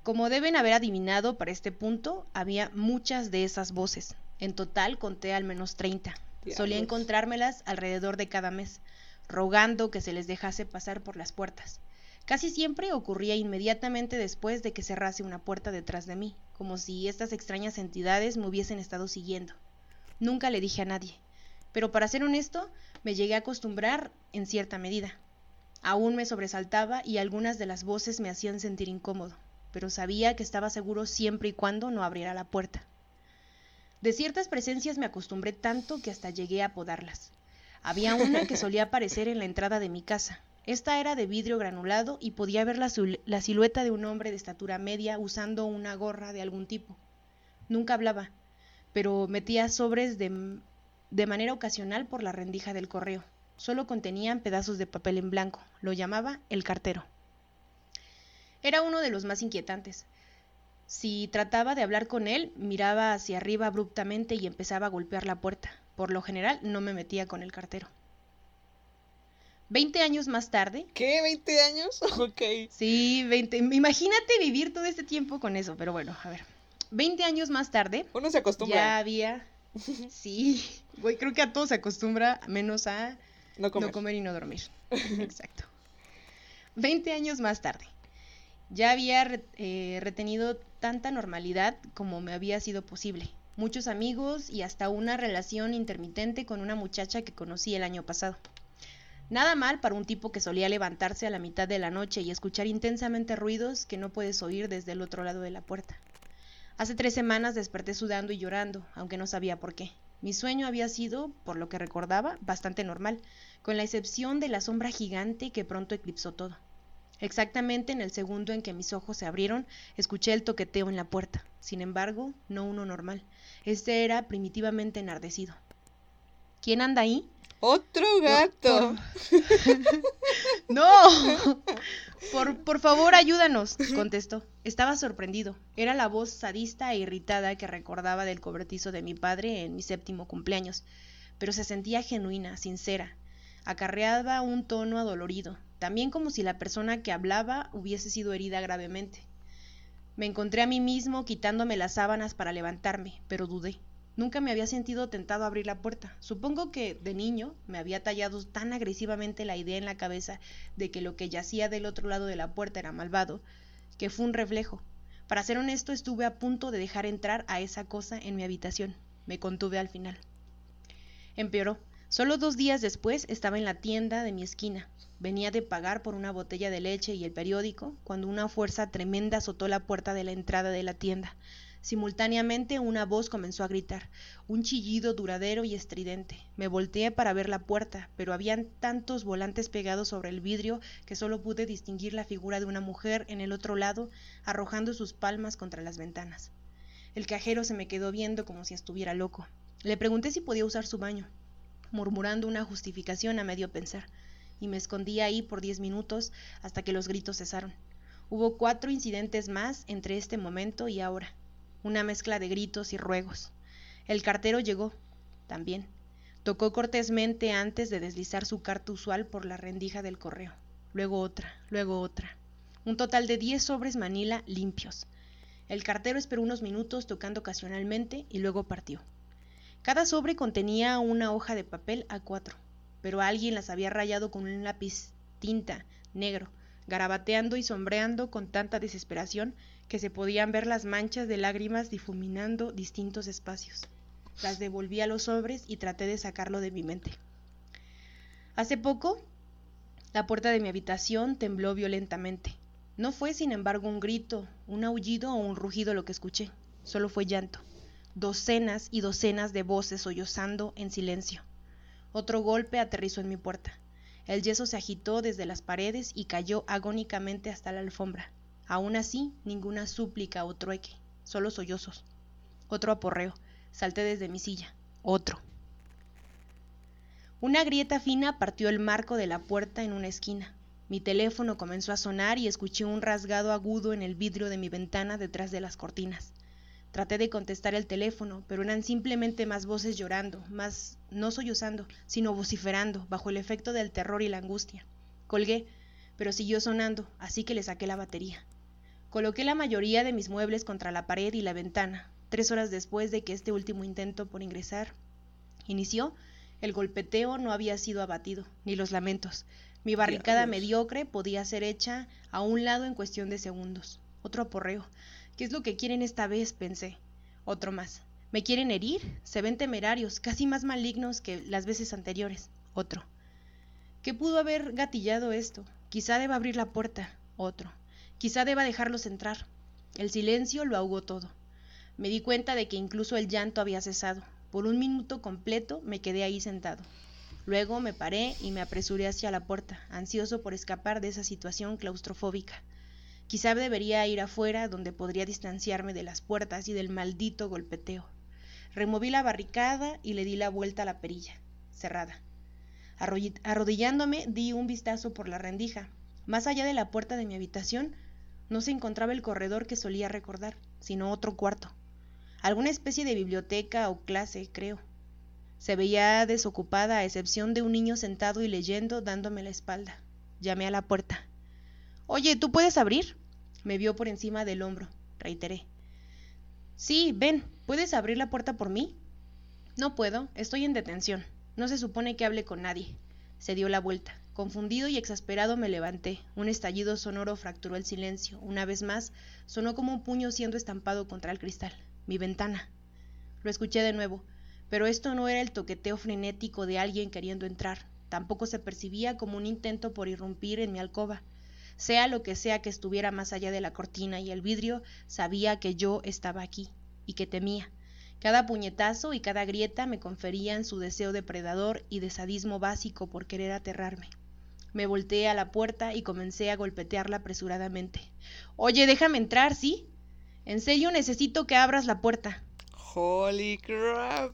Como deben haber adivinado para este punto, había muchas de esas voces. En total conté al menos 30. Solía encontrármelas alrededor de cada mes, rogando que se les dejase pasar por las puertas. Casi siempre ocurría inmediatamente después de que cerrase una puerta detrás de mí, como si estas extrañas entidades me hubiesen estado siguiendo. Nunca le dije a nadie, pero para ser honesto, me llegué a acostumbrar en cierta medida. Aún me sobresaltaba y algunas de las voces me hacían sentir incómodo, pero sabía que estaba seguro siempre y cuando no abriera la puerta. De ciertas presencias me acostumbré tanto que hasta llegué a apodarlas. Había una que solía aparecer en la entrada de mi casa. Esta era de vidrio granulado y podía ver la, la silueta de un hombre de estatura media usando una gorra de algún tipo. Nunca hablaba, pero metía sobres de, de manera ocasional por la rendija del correo. Solo contenían pedazos de papel en blanco. Lo llamaba el cartero. Era uno de los más inquietantes. Si trataba de hablar con él, miraba hacia arriba abruptamente y empezaba a golpear la puerta. Por lo general, no me metía con el cartero. Veinte años más tarde, ¿Qué? ¿20 años? [LAUGHS] Ok. sí, veinte. Imagínate vivir todo este tiempo con eso, pero bueno, a ver. Veinte años más tarde, Uno se acostumbra. ya había. Sí, güey, creo que a todos se acostumbra, menos a No comer. no comer y no dormir. [LAUGHS] Exacto. Veinte años más tarde. Ya había eh, retenido tanta normalidad como me había sido posible. Muchos amigos y hasta una relación intermitente con una muchacha que conocí el año pasado. Nada mal para un tipo que solía levantarse a la mitad de la noche y escuchar intensamente ruidos que no puedes oír desde el otro lado de la puerta. Hace tres semanas desperté sudando y llorando, aunque no sabía por qué. Mi sueño había sido, por lo que recordaba, bastante normal, con la excepción de la sombra gigante que pronto eclipsó todo. Exactamente en el segundo en que mis ojos se abrieron, escuché el toqueteo en la puerta. Sin embargo, no uno normal. Este era primitivamente enardecido. ¿Quién anda ahí? Otro gato. [LAUGHS] ¡No! Por, por favor, ayúdanos, contestó. Estaba sorprendido. Era la voz sadista e irritada que recordaba del cobertizo de mi padre en mi séptimo cumpleaños, pero se sentía genuina, sincera. Acarreaba un tono adolorido, también como si la persona que hablaba hubiese sido herida gravemente. Me encontré a mí mismo quitándome las sábanas para levantarme, pero dudé. Nunca me había sentido tentado a abrir la puerta. Supongo que de niño me había tallado tan agresivamente la idea en la cabeza de que lo que yacía del otro lado de la puerta era malvado, que fue un reflejo. Para ser honesto, estuve a punto de dejar entrar a esa cosa en mi habitación. Me contuve al final. Empeoró. Solo dos días después estaba en la tienda de mi esquina. Venía de pagar por una botella de leche y el periódico cuando una fuerza tremenda azotó la puerta de la entrada de la tienda. Simultáneamente una voz comenzó a gritar, un chillido duradero y estridente. Me volteé para ver la puerta, pero habían tantos volantes pegados sobre el vidrio que solo pude distinguir la figura de una mujer en el otro lado, arrojando sus palmas contra las ventanas. El cajero se me quedó viendo como si estuviera loco. Le pregunté si podía usar su baño, murmurando una justificación a medio pensar, y me escondí ahí por diez minutos hasta que los gritos cesaron. Hubo cuatro incidentes más entre este momento y ahora una mezcla de gritos y ruegos. El cartero llegó, también. Tocó cortésmente antes de deslizar su carta usual por la rendija del correo. Luego otra, luego otra. Un total de diez sobres Manila limpios. El cartero esperó unos minutos tocando ocasionalmente y luego partió. Cada sobre contenía una hoja de papel a cuatro, pero alguien las había rayado con un lápiz tinta negro, garabateando y sombreando con tanta desesperación que se podían ver las manchas de lágrimas difuminando distintos espacios. Las devolví a los sobres y traté de sacarlo de mi mente. Hace poco, la puerta de mi habitación tembló violentamente. No fue, sin embargo, un grito, un aullido o un rugido lo que escuché, solo fue llanto. Docenas y docenas de voces sollozando en silencio. Otro golpe aterrizó en mi puerta. El yeso se agitó desde las paredes y cayó agónicamente hasta la alfombra. Aún así, ninguna súplica o trueque, solo sollozos. Otro aporreo. Salté desde mi silla. Otro. Una grieta fina partió el marco de la puerta en una esquina. Mi teléfono comenzó a sonar y escuché un rasgado agudo en el vidrio de mi ventana detrás de las cortinas. Traté de contestar el teléfono, pero eran simplemente más voces llorando, más no sollozando, sino vociferando, bajo el efecto del terror y la angustia. Colgué, pero siguió sonando, así que le saqué la batería. Coloqué la mayoría de mis muebles contra la pared y la ventana. Tres horas después de que este último intento por ingresar inició, el golpeteo no había sido abatido, ni los lamentos. Mi barricada mediocre podía ser hecha a un lado en cuestión de segundos. Otro aporreo. ¿Qué es lo que quieren esta vez? pensé. Otro más. ¿Me quieren herir? Se ven temerarios, casi más malignos que las veces anteriores. Otro. ¿Qué pudo haber gatillado esto? Quizá deba abrir la puerta. Otro. Quizá deba dejarlos entrar. El silencio lo ahogó todo. Me di cuenta de que incluso el llanto había cesado. Por un minuto completo me quedé ahí sentado. Luego me paré y me apresuré hacia la puerta, ansioso por escapar de esa situación claustrofóbica. Quizá debería ir afuera donde podría distanciarme de las puertas y del maldito golpeteo. Removí la barricada y le di la vuelta a la perilla, cerrada. Arrodillándome di un vistazo por la rendija. Más allá de la puerta de mi habitación no se encontraba el corredor que solía recordar, sino otro cuarto. Alguna especie de biblioteca o clase, creo. Se veía desocupada a excepción de un niño sentado y leyendo dándome la espalda. Llamé a la puerta. Oye, ¿tú puedes abrir? Me vio por encima del hombro. Reiteré. Sí, ven, ¿puedes abrir la puerta por mí? No puedo, estoy en detención. No se supone que hable con nadie. Se dio la vuelta. Confundido y exasperado me levanté. Un estallido sonoro fracturó el silencio. Una vez más, sonó como un puño siendo estampado contra el cristal. Mi ventana. Lo escuché de nuevo, pero esto no era el toqueteo frenético de alguien queriendo entrar. Tampoco se percibía como un intento por irrumpir en mi alcoba. Sea lo que sea que estuviera más allá de la cortina y el vidrio, sabía que yo estaba aquí y que temía. Cada puñetazo y cada grieta me conferían su deseo depredador y de sadismo básico por querer aterrarme. Me volteé a la puerta y comencé a golpetearla apresuradamente. Oye, déjame entrar, ¿sí? En serio necesito que abras la puerta. Holy crap,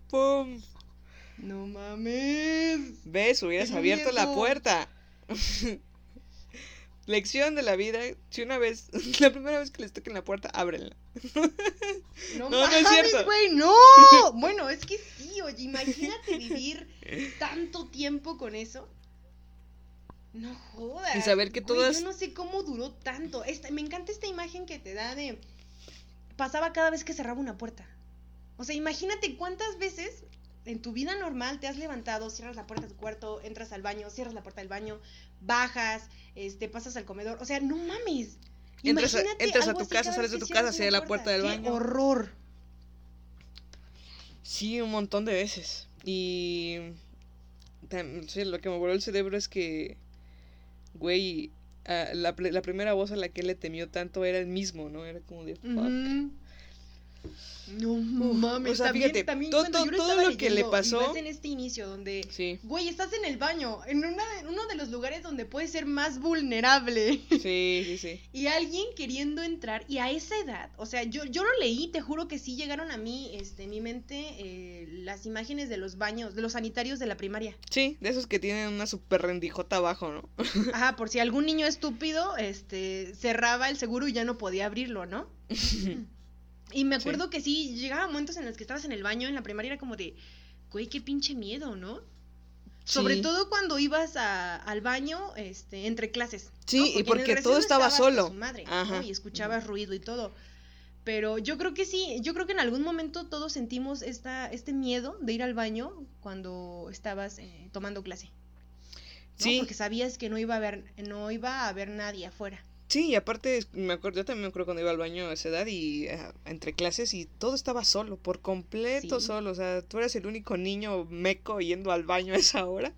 No mames. ¿Ves? Hubieras abierto la puerta. [LAUGHS] Lección de la vida, si una vez, [LAUGHS] la primera vez que les toquen la puerta, ábrenla. [LAUGHS] No, no, es cierto. güey, no. Bueno, es que sí, oye, imagínate vivir tanto tiempo con eso. No jodas. Y saber que todas. yo no sé cómo duró tanto. Esta, me encanta esta imagen que te da de. Pasaba cada vez que cerraba una puerta. O sea, imagínate cuántas veces en tu vida normal te has levantado, cierras la puerta de tu cuarto, entras al baño, cierras la puerta del baño, bajas, este, pasas al comedor. O sea, no mames. Entras a, entras a tu casa, sales de tu casa, cierras la puerta del baño. horror! Sí, un montón de veces. Y sí, lo que me voló el cerebro es que, güey, la, la primera voz a la que él le temió tanto era el mismo, ¿no? Era como de fuck. No mames, o sea, también, fíjate, también todo- todo- lo todo estaba lo que le y pasó- más en este inicio donde Sí, Güey, estás en el baño, en una, uno de los lugares donde puedes ser más vulnerable. sí, sí, sí. [LAUGHS] Y alguien queriendo entrar, y a esa edad, o sea, yo, yo lo leí, te juro que sí llegaron a mí, este, en mi mente, eh, las imágenes de los baños, de los sanitarios de la primaria. Sí, de esos que tienen una super rendijota abajo, ¿no? [LAUGHS] Ajá, por si algún niño [LAUGHS] estúpido, este, cerraba el seguro y ya no podía abrirlo, ¿no? Y me acuerdo que sí, llegaba momentos en los que estabas en el baño, en la primaria, era como de, güey, qué pinche miedo, ¿no? Sobre todo cuando ibas a- al baño, este, entre clases. Sí, ¿no? y porque todo estaba solo. su madre, ¿no? Ajá. Y escuchabas ruido y todo. Pero yo creo que sí, yo creo que en algún momento todos sentimos esta, este miedo de ir al baño cuando estabas eh, tomando clase. ¿no? Sí. Porque sabías que no iba a haber, no iba a haber nadie afuera. Sí, y aparte, me acuerdo, yo también me acuerdo cuando iba al baño a esa edad y ah, entre clases y todo estaba solo, por completo Sí. solo. O sea, tú eras el único niño meco yendo al baño a esa hora.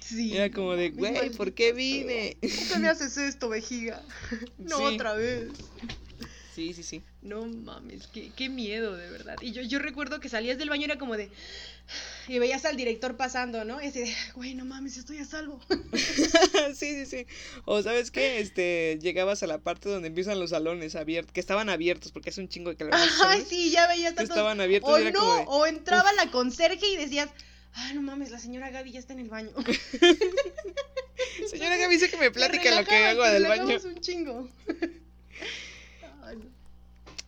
Sí. Era como de, güey, ¿por qué vine? ¿Por qué me haces esto, vejiga? [LAUGHS] No, Sí. otra vez. Sí, sí, sí. No mames, qué, qué miedo, de verdad. Y yo, yo recuerdo que salías del baño y era como de... Y veías al director pasando, ¿no? Y así de, güey, no mames, estoy a salvo. [LAUGHS] sí, sí, sí. O sabes qué, este, llegabas a la parte donde empiezan los salones abiertos, que estaban abiertos, porque hace un chingo de calor. Ay, sí, ya veías todos. estaban abiertos O y era no, como de, o entraba la conserje y decías, ay, no mames, la señora Gaby ya está en el baño. [LAUGHS] señora Gaby, dice que me [LAUGHS] platica lo que hago del baño. un chingo.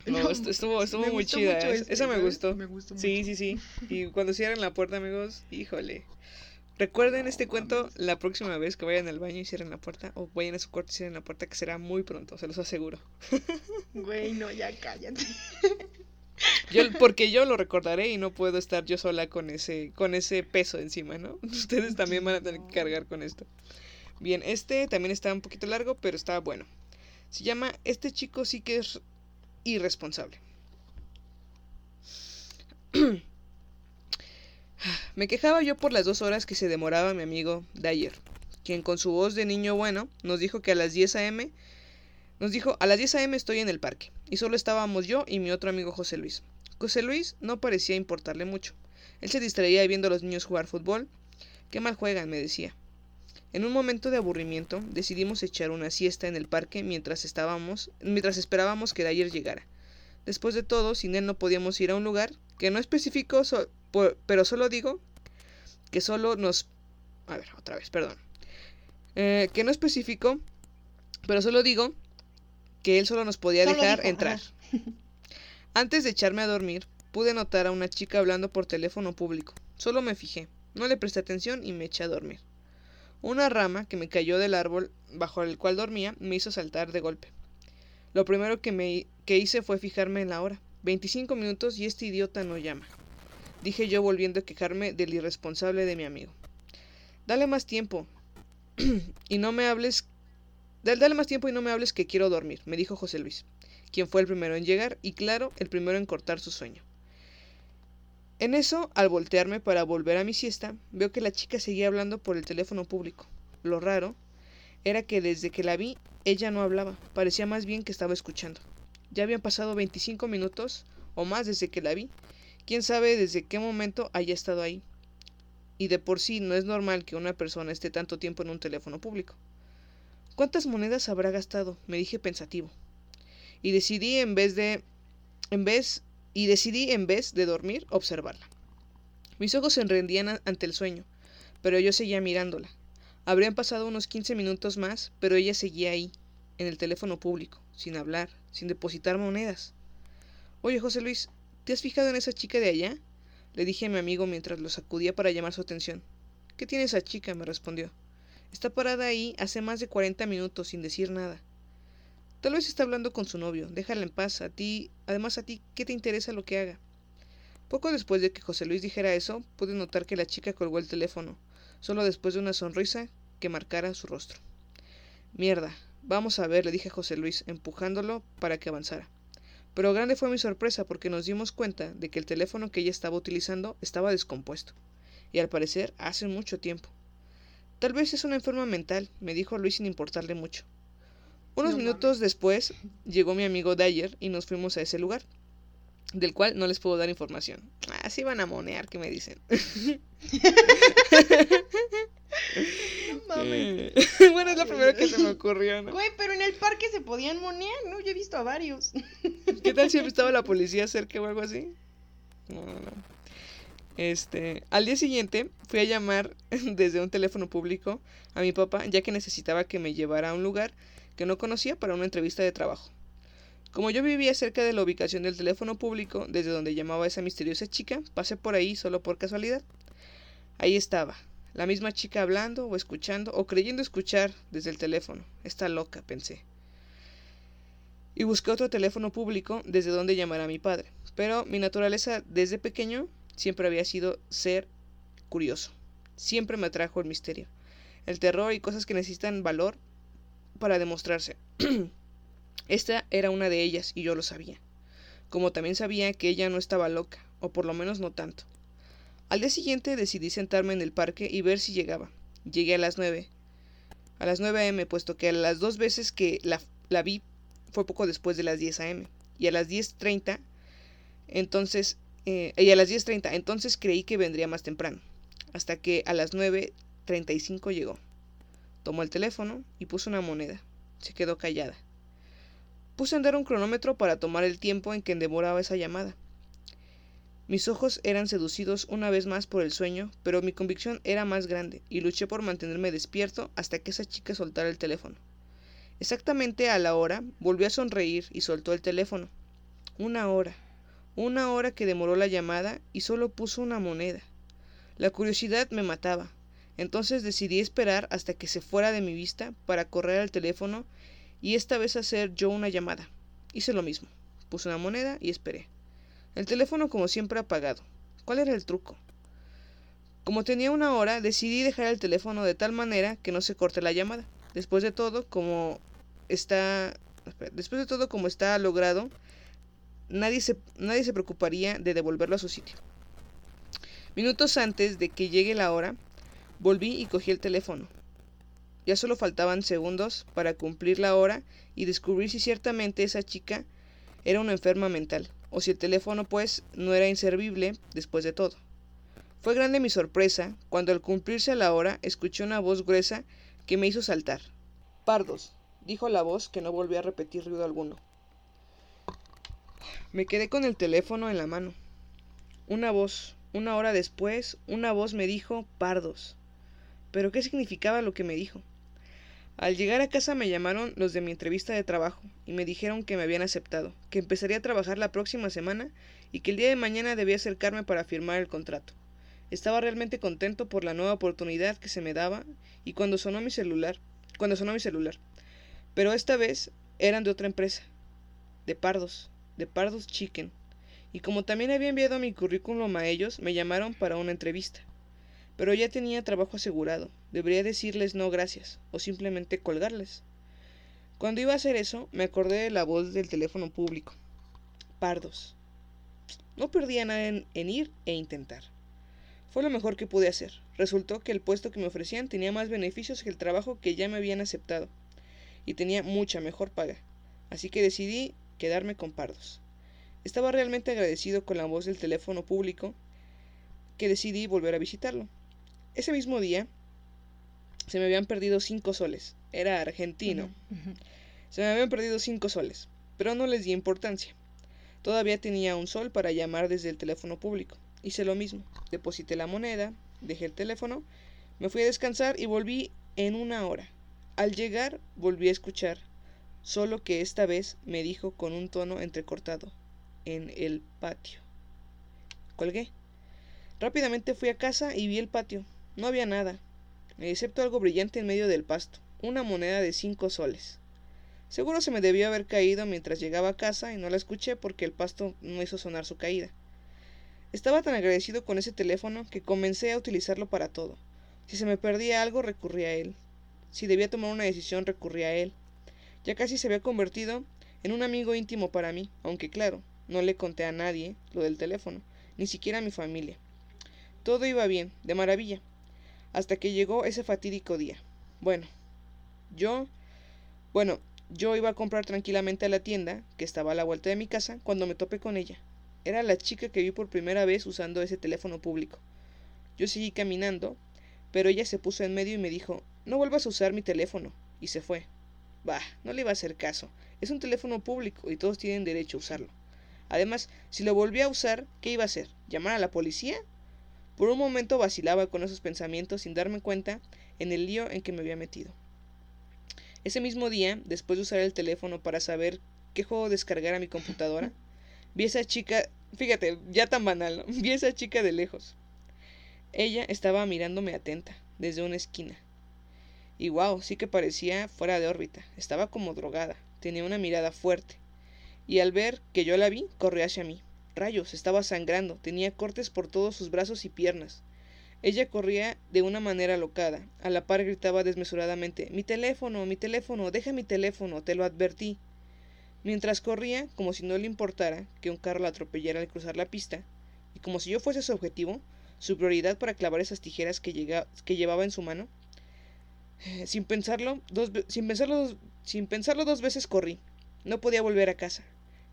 No. No, No, estu- estuvo, estuvo muy chida. mucho es- ese, esa me gustó. Me gustó Sí, mucho. sí, sí. Y [LAUGHS] cuando cierren la puerta, amigos, híjole. Recuerden No este cuento mames. la próxima vez que vayan al baño y cierren la puerta, o vayan a su cuarto y cierren la puerta, que será muy pronto, se los aseguro. [LAUGHS] Güey, no, ya cállate. Yo, porque yo lo recordaré y no puedo estar yo sola con ese, con ese peso encima, ¿no? [LAUGHS] Ustedes también van a tener que cargar con esto. Bien, este también está un poquito largo, pero está bueno. Se llama Este chico sí que es irresponsable. [CLEARS THROAT] Me quejaba yo por las dos horas que se demoraba mi amigo Dyer, quien con su voz de niño bueno nos dijo que a las 10 a.m. nos dijo a las 10 a.m. estoy en el parque y solo estábamos yo y mi otro amigo José Luis. José Luis no parecía importarle mucho. Él se distraía viendo a los niños jugar fútbol. Qué mal juegan, me decía. En un momento de aburrimiento decidimos echar una siesta en el parque mientras estábamos, mientras esperábamos que Dyer llegara. Después de todo, sin él no podíamos ir a un lugar que no especificó, so- por- pero solo digo que solo nos... A ver, otra vez, perdón. Eh, que no especificó, pero solo digo que él solo nos podía Solo dejar dijo, entrar. [LAUGHS] Antes de echarme a dormir, pude notar a una chica hablando por teléfono público. Solo me fijé, no le presté atención y me eché a dormir. Una rama que me cayó del árbol bajo el cual dormía me hizo saltar de golpe. Lo primero que, me, que hice fue fijarme en la hora. 25 minutos y este idiota no llama. Dije yo volviendo a quejarme del irresponsable de mi amigo. Dale más tiempo. [CLEARS THROAT] y no me hables... Dale, dale más tiempo y no me hables que quiero dormir, me dijo José Luis, quien fue el primero en llegar y claro, el primero en cortar su sueño. En eso, al voltearme para volver a mi siesta, veo que la chica seguía hablando por el teléfono público. Lo raro era que desde que la vi, ella no hablaba, parecía más bien que estaba escuchando. Ya habían pasado 25 minutos o más desde que la vi. Quién sabe desde qué momento haya estado ahí. Y de por sí no es normal que una persona esté tanto tiempo en un teléfono público. ¿Cuántas monedas habrá gastado? me dije pensativo. Y decidí en vez de en vez y decidí en vez de dormir observarla. Mis ojos se enrendían a- ante el sueño, pero yo seguía mirándola. Habrían pasado unos 15 minutos más, pero ella seguía ahí, en el teléfono público, sin hablar, sin depositar monedas. Oye, José Luis, ¿te has fijado en esa chica de allá? Le dije a mi amigo mientras lo sacudía para llamar su atención. ¿Qué tiene esa chica? me respondió. Está parada ahí hace más de 40 minutos sin decir nada. Tal vez está hablando con su novio. Déjala en paz. A ti, además a ti, ¿qué te interesa lo que haga? Poco después de que José Luis dijera eso, pude notar que la chica colgó el teléfono, solo después de una sonrisa que marcara su rostro. Mierda, vamos a ver, le dije a José Luis, empujándolo para que avanzara. Pero grande fue mi sorpresa porque nos dimos cuenta de que el teléfono que ella estaba utilizando estaba descompuesto, y al parecer hace mucho tiempo. Tal vez es una enferma mental, me dijo Luis sin importarle mucho. Unos No minutos después llegó mi amigo Dyer y nos fuimos a ese lugar, del cual no les puedo dar información. Así van a monear, ¿qué me dicen? [LAUGHS] No mames. Eh, [LAUGHS] bueno, es lo primero que se me ocurrió, ¿no? Güey, pero en el parque se podían monear, ¿no? Yo he visto a varios. ¿Qué tal si [LAUGHS] estaba la policía cerca o algo así? No, no, no. Este, al día siguiente fui a llamar desde un teléfono público a mi papá ya que necesitaba que me llevara a un lugar que no conocía para una entrevista de trabajo. Como yo vivía cerca de la ubicación del teléfono público desde donde llamaba esa misteriosa chica, pasé por ahí solo por casualidad. Ahí estaba, la misma chica hablando o escuchando o creyendo escuchar desde el teléfono. Está loca, pensé. Y busqué otro teléfono público desde donde llamar a mi padre. Pero mi naturaleza desde pequeño siempre había sido ser curioso. Siempre me atrajo el misterio, el terror y cosas que necesitan valor para demostrarse. [CLEARS THROAT] Esta era una de ellas y yo lo sabía. Como también sabía que ella no estaba loca, o por lo menos no tanto. Al día siguiente decidí sentarme en el parque y ver si llegaba. Llegué a las nueve. A las 9 a.m., puesto que a las dos veces que la, vi fue poco después de las 10 a.m. Y a las 10.30, entonces, eh, y a las 10.30, entonces creí que vendría más temprano. Hasta que a las 9.35 llegó. Tomó el teléfono y puso una moneda. Se quedó callada. Puse a andar un cronómetro para tomar el tiempo en que demoraba esa llamada. Mis ojos eran seducidos una vez más por el sueño, pero mi convicción era más grande, y luché por mantenerme despierto hasta que esa chica soltara el teléfono. Exactamente a la hora, volvió a sonreír y soltó el teléfono. Una hora. Una hora que demoró la llamada y solo puso una moneda. La curiosidad me mataba. Entonces decidí esperar hasta que se fuera de mi vista para correr al teléfono y esta vez hacer yo una llamada. Hice lo mismo. Puse una moneda y esperé. El teléfono como siempre apagado. ¿Cuál era el truco? Como tenía una hora, decidí dejar el teléfono de tal manera que no se corte la llamada. Después de todo, como está después de todo como está logrado, nadie se, nadie se preocuparía de devolverlo a su sitio. Minutos antes de que llegue la hora, volví y cogí el teléfono. Ya solo faltaban segundos para cumplir la hora y descubrir si ciertamente esa chica era una enferma mental, o si el teléfono pues no era inservible después de todo. Fue grande mi sorpresa cuando al cumplirse la hora escuché una voz gruesa que me hizo saltar. Pardos, dijo la voz que no volvió a repetir ruido alguno. Me quedé con el teléfono en la mano. Una voz, una hora después, una voz me dijo Pardos. ¿Pero qué significaba lo que me dijo? Al llegar a casa me llamaron los de mi entrevista de trabajo y me dijeron que me habían aceptado, que empezaría a trabajar la próxima semana y que el día de mañana debía acercarme para firmar el contrato. Estaba realmente contento por la nueva oportunidad que se me daba y cuando sonó mi celular, cuando sonó mi celular. Pero esta vez eran de otra empresa, de Pardos, de Pardos Chicken. Y como también había enviado mi currículum a ellos, me llamaron para una entrevista. Pero ya tenía trabajo asegurado. Debería decirles no gracias, o simplemente colgarles. Cuando iba a hacer eso, me acordé de la voz del teléfono público. Pardos. No perdía nada en, en ir e intentar. Fue lo mejor que pude hacer. Resultó que el puesto que me ofrecían tenía más beneficios que el trabajo que ya me habían aceptado, y tenía mucha mejor paga. Así que decidí quedarme con Pardos. Estaba realmente agradecido con la voz del teléfono público que decidí volver a visitarlo. Ese mismo día se me habían perdido cinco soles. Era argentino. Se me habían perdido cinco soles, pero no les di importancia. Todavía tenía un sol para llamar desde el teléfono público. Hice lo mismo. Deposité la moneda, dejé el teléfono, me fui a descansar y volví en una hora. Al llegar volví a escuchar, solo que esta vez me dijo con un tono entrecortado, en el patio. Colgué. Rápidamente fui a casa y vi el patio. No había nada, excepto algo brillante en medio del pasto, una moneda de cinco soles. Seguro se me debió haber caído mientras llegaba a casa y no la escuché porque el pasto no hizo sonar su caída. Estaba tan agradecido con ese teléfono que comencé a utilizarlo para todo. Si se me perdía algo, recurría a él. Si debía tomar una decisión, recurría a él. Ya casi se había convertido en un amigo íntimo para mí, aunque claro, no le conté a nadie lo del teléfono, ni siquiera a mi familia. Todo iba bien, de maravilla, hasta que llegó ese fatídico día. Bueno, yo, bueno, yo iba a comprar tranquilamente a la tienda, que estaba a la vuelta de mi casa, cuando me topé con ella. Era la chica que vi por primera vez usando ese teléfono público. Yo seguí caminando, pero ella se puso en medio y me dijo, no vuelvas a usar mi teléfono, y se fue. Bah, no le iba a hacer caso. Es un teléfono público y todos tienen derecho a usarlo. Además, si lo volvía a usar, ¿qué iba a hacer? ¿Llamar a la policía? Por un momento vacilaba con esos pensamientos sin darme cuenta en el lío en que me había metido. Ese mismo día, después de usar el teléfono para saber qué juego descargar a mi computadora, [LAUGHS] vi a esa chica, fíjate, ya tan banal, ¿no? vi a esa chica de lejos. Ella estaba mirándome atenta, desde una esquina. Y wow, sí que parecía fuera de órbita, estaba como drogada, tenía una mirada fuerte. Y al ver que yo la vi, corrió hacia mí. Rayos, estaba sangrando, tenía cortes por todos sus brazos y piernas. Ella corría de una manera alocada, a la par gritaba desmesuradamente Mi teléfono, mi teléfono, deja mi teléfono, te lo advertí. Mientras corría, como si no le importara que un carro la atropellara al cruzar la pista, y como si yo fuese su objetivo, su prioridad para clavar esas tijeras que, que llevaba en su mano, [SIGHS] sin pensarlo, dos, sin, pensarlo sin pensarlo dos veces corrí. No podía volver a casa.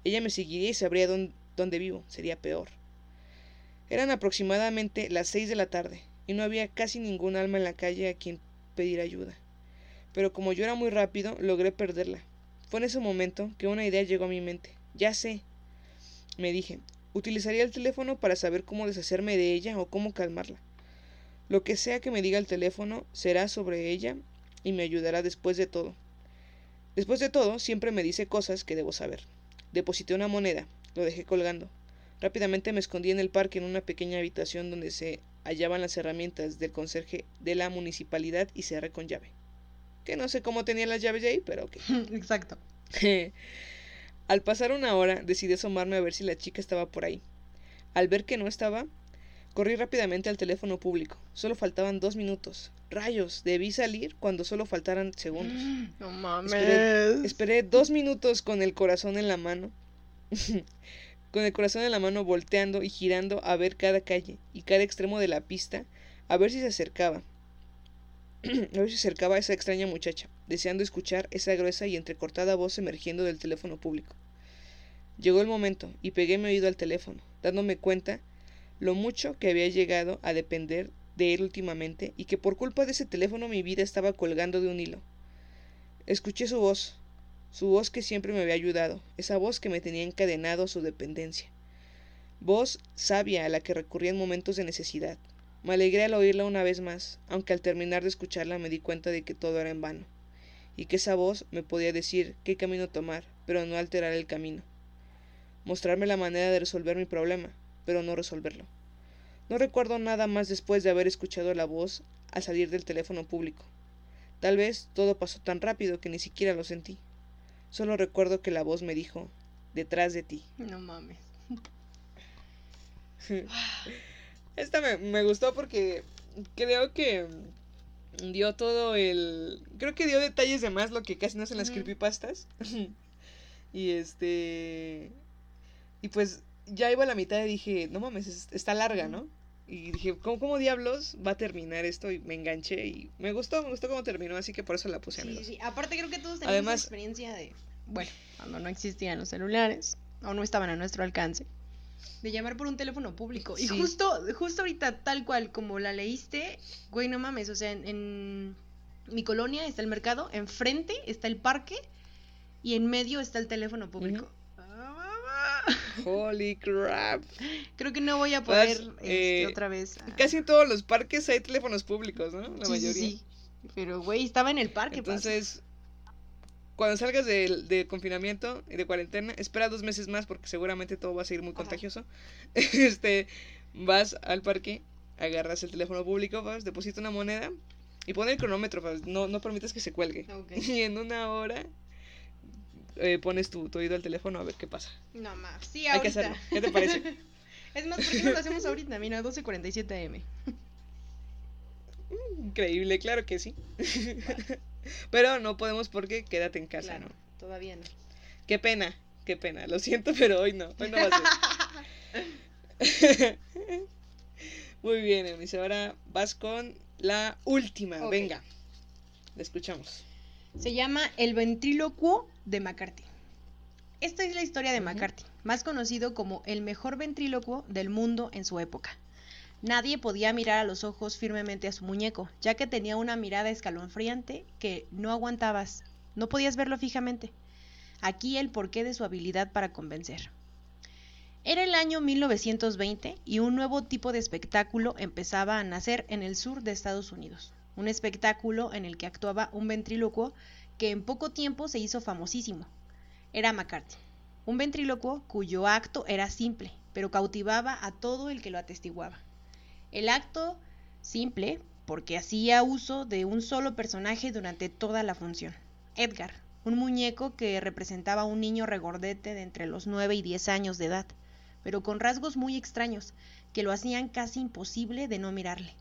Ella me seguiría y sabría dónde, donde vivo, sería peor. Eran aproximadamente las seis de la tarde, y no había casi ningún alma en la calle a quien pedir ayuda. Pero como yo era muy rápido, logré perderla. Fue en ese momento que una idea llegó a mi mente. Ya sé. Me dije, utilizaría el teléfono para saber cómo deshacerme de ella o cómo calmarla. Lo que sea que me diga el teléfono será sobre ella y me ayudará después de todo. Después de todo, siempre me dice cosas que debo saber. Deposité una moneda, lo dejé colgando. Rápidamente me escondí en el parque en una pequeña habitación donde se hallaban las herramientas del conserje de la municipalidad y cerré con llave. Que no sé cómo tenía las llaves de ahí, pero ok. [LAUGHS] Exacto. [LAUGHS] Al pasar una hora decidí asomarme a ver si la chica estaba por ahí. Al ver que no estaba, corrí rápidamente al teléfono público. Solo faltaban dos minutos. Rayos, debí salir cuando solo faltaran segundos. [GASPS] No mames. Esperé, esperé dos minutos con el corazón en la mano con el corazón en la mano volteando y girando a ver cada calle y cada extremo de la pista, a ver si se acercaba. [CLEARS THROAT] a ver si se acercaba a esa extraña muchacha, deseando escuchar esa gruesa y entrecortada voz emergiendo del teléfono público. Llegó el momento y pegué mi oído al teléfono, dándome cuenta lo mucho que había llegado a depender de él últimamente y que por culpa de ese teléfono mi vida estaba colgando de un hilo. Escuché su voz, su voz que siempre me había ayudado, esa voz que me tenía encadenado a su dependencia. Voz sabia a la que recurría en momentos de necesidad. Me alegré al oírla una vez más, aunque al terminar de escucharla me di cuenta de que todo era en vano, y que esa voz me podía decir qué camino tomar, pero no alterar el camino. Mostrarme la manera de resolver mi problema, pero no resolverlo. No recuerdo nada más después de haber escuchado la voz al salir del teléfono público. Tal vez todo pasó tan rápido que ni siquiera lo sentí. Solo recuerdo que la voz me dijo, detrás de ti. No mames. [LAUGHS] Esta me, me, gustó porque creo que dio todo el... Creo que dio detalles de más lo que casi no hacen las creepypastas. [LAUGHS] y este... Y pues ya iba a la mitad y dije, no mames, está larga, ¿no? Y dije, ¿cómo, ¿cómo, diablos va a terminar esto? Y me enganché y me gustó, me gustó cómo terminó, así que por eso la puse sí, amigos. Sí, aparte creo que todos tenemos Además, experiencia de, bueno, cuando no existían los celulares, o no estaban a nuestro alcance, de llamar por un teléfono público. Y justo, justo ahorita, tal cual como la leíste, güey, no mames, o sea, en, en mi colonia está el mercado, enfrente está el parque y en medio está el teléfono público. Uh -huh. [LAUGHS] Holy crap. Creo que no voy a poder este, eh, otra vez. a- Casi en todos los parques hay teléfonos públicos, ¿no? La Sí, sí, mayoría. sí. Pero, güey, estaba en el parque. pa. Entonces, cuando salgas del de confinamiento y de cuarentena, espera dos meses más porque seguramente todo va a seguir muy Ajá. contagioso. [LAUGHS] Este, vas al parque, agarras el teléfono público, vas, deposita una moneda y pon el cronómetro, no, no permitas que se cuelgue. [LAUGHS] Y en una hora eh, pones tu, tu oído al teléfono a ver qué pasa. No más. Sí, Hay que ahorita. hacerlo. ¿Qué te parece? [LAUGHS] es más, ¿por qué no lo hacemos ahorita? Mira, 12.47 am. [LAUGHS] Increíble, claro que sí. [LAUGHS] Pero no podemos porque quédate en casa, Claro, ¿no? todavía no. Qué pena, qué pena. Lo siento, pero hoy no. Hoy no va a ser. Muy bien, Eunice. Ahora vas con la última. Venga. La escuchamos. Se llama El ventrílocuo de McCarthy. Esta es la historia de. McCarthy, más conocido como el mejor ventrílocuo del mundo en su época. Nadie podía mirar a los ojos firmemente a su muñeco, ya que tenía una mirada escalofriante que no aguantabas, no podías verlo fijamente. Aquí el porqué de su habilidad para convencer. Era el año 1920 y un nuevo tipo de espectáculo empezaba a nacer en el sur de Estados Unidos. Un espectáculo en el que actuaba un ventrílocuo que en poco tiempo se hizo famosísimo. Era McCarthy, un ventrílocuo cuyo acto era simple, pero cautivaba a todo el que lo atestiguaba. El acto simple porque hacía uso de un solo personaje durante toda la función. Edgar, un muñeco que representaba a un niño regordete de entre los 9 y 10 años de edad, pero con rasgos muy extraños que lo hacían casi imposible de no mirarle.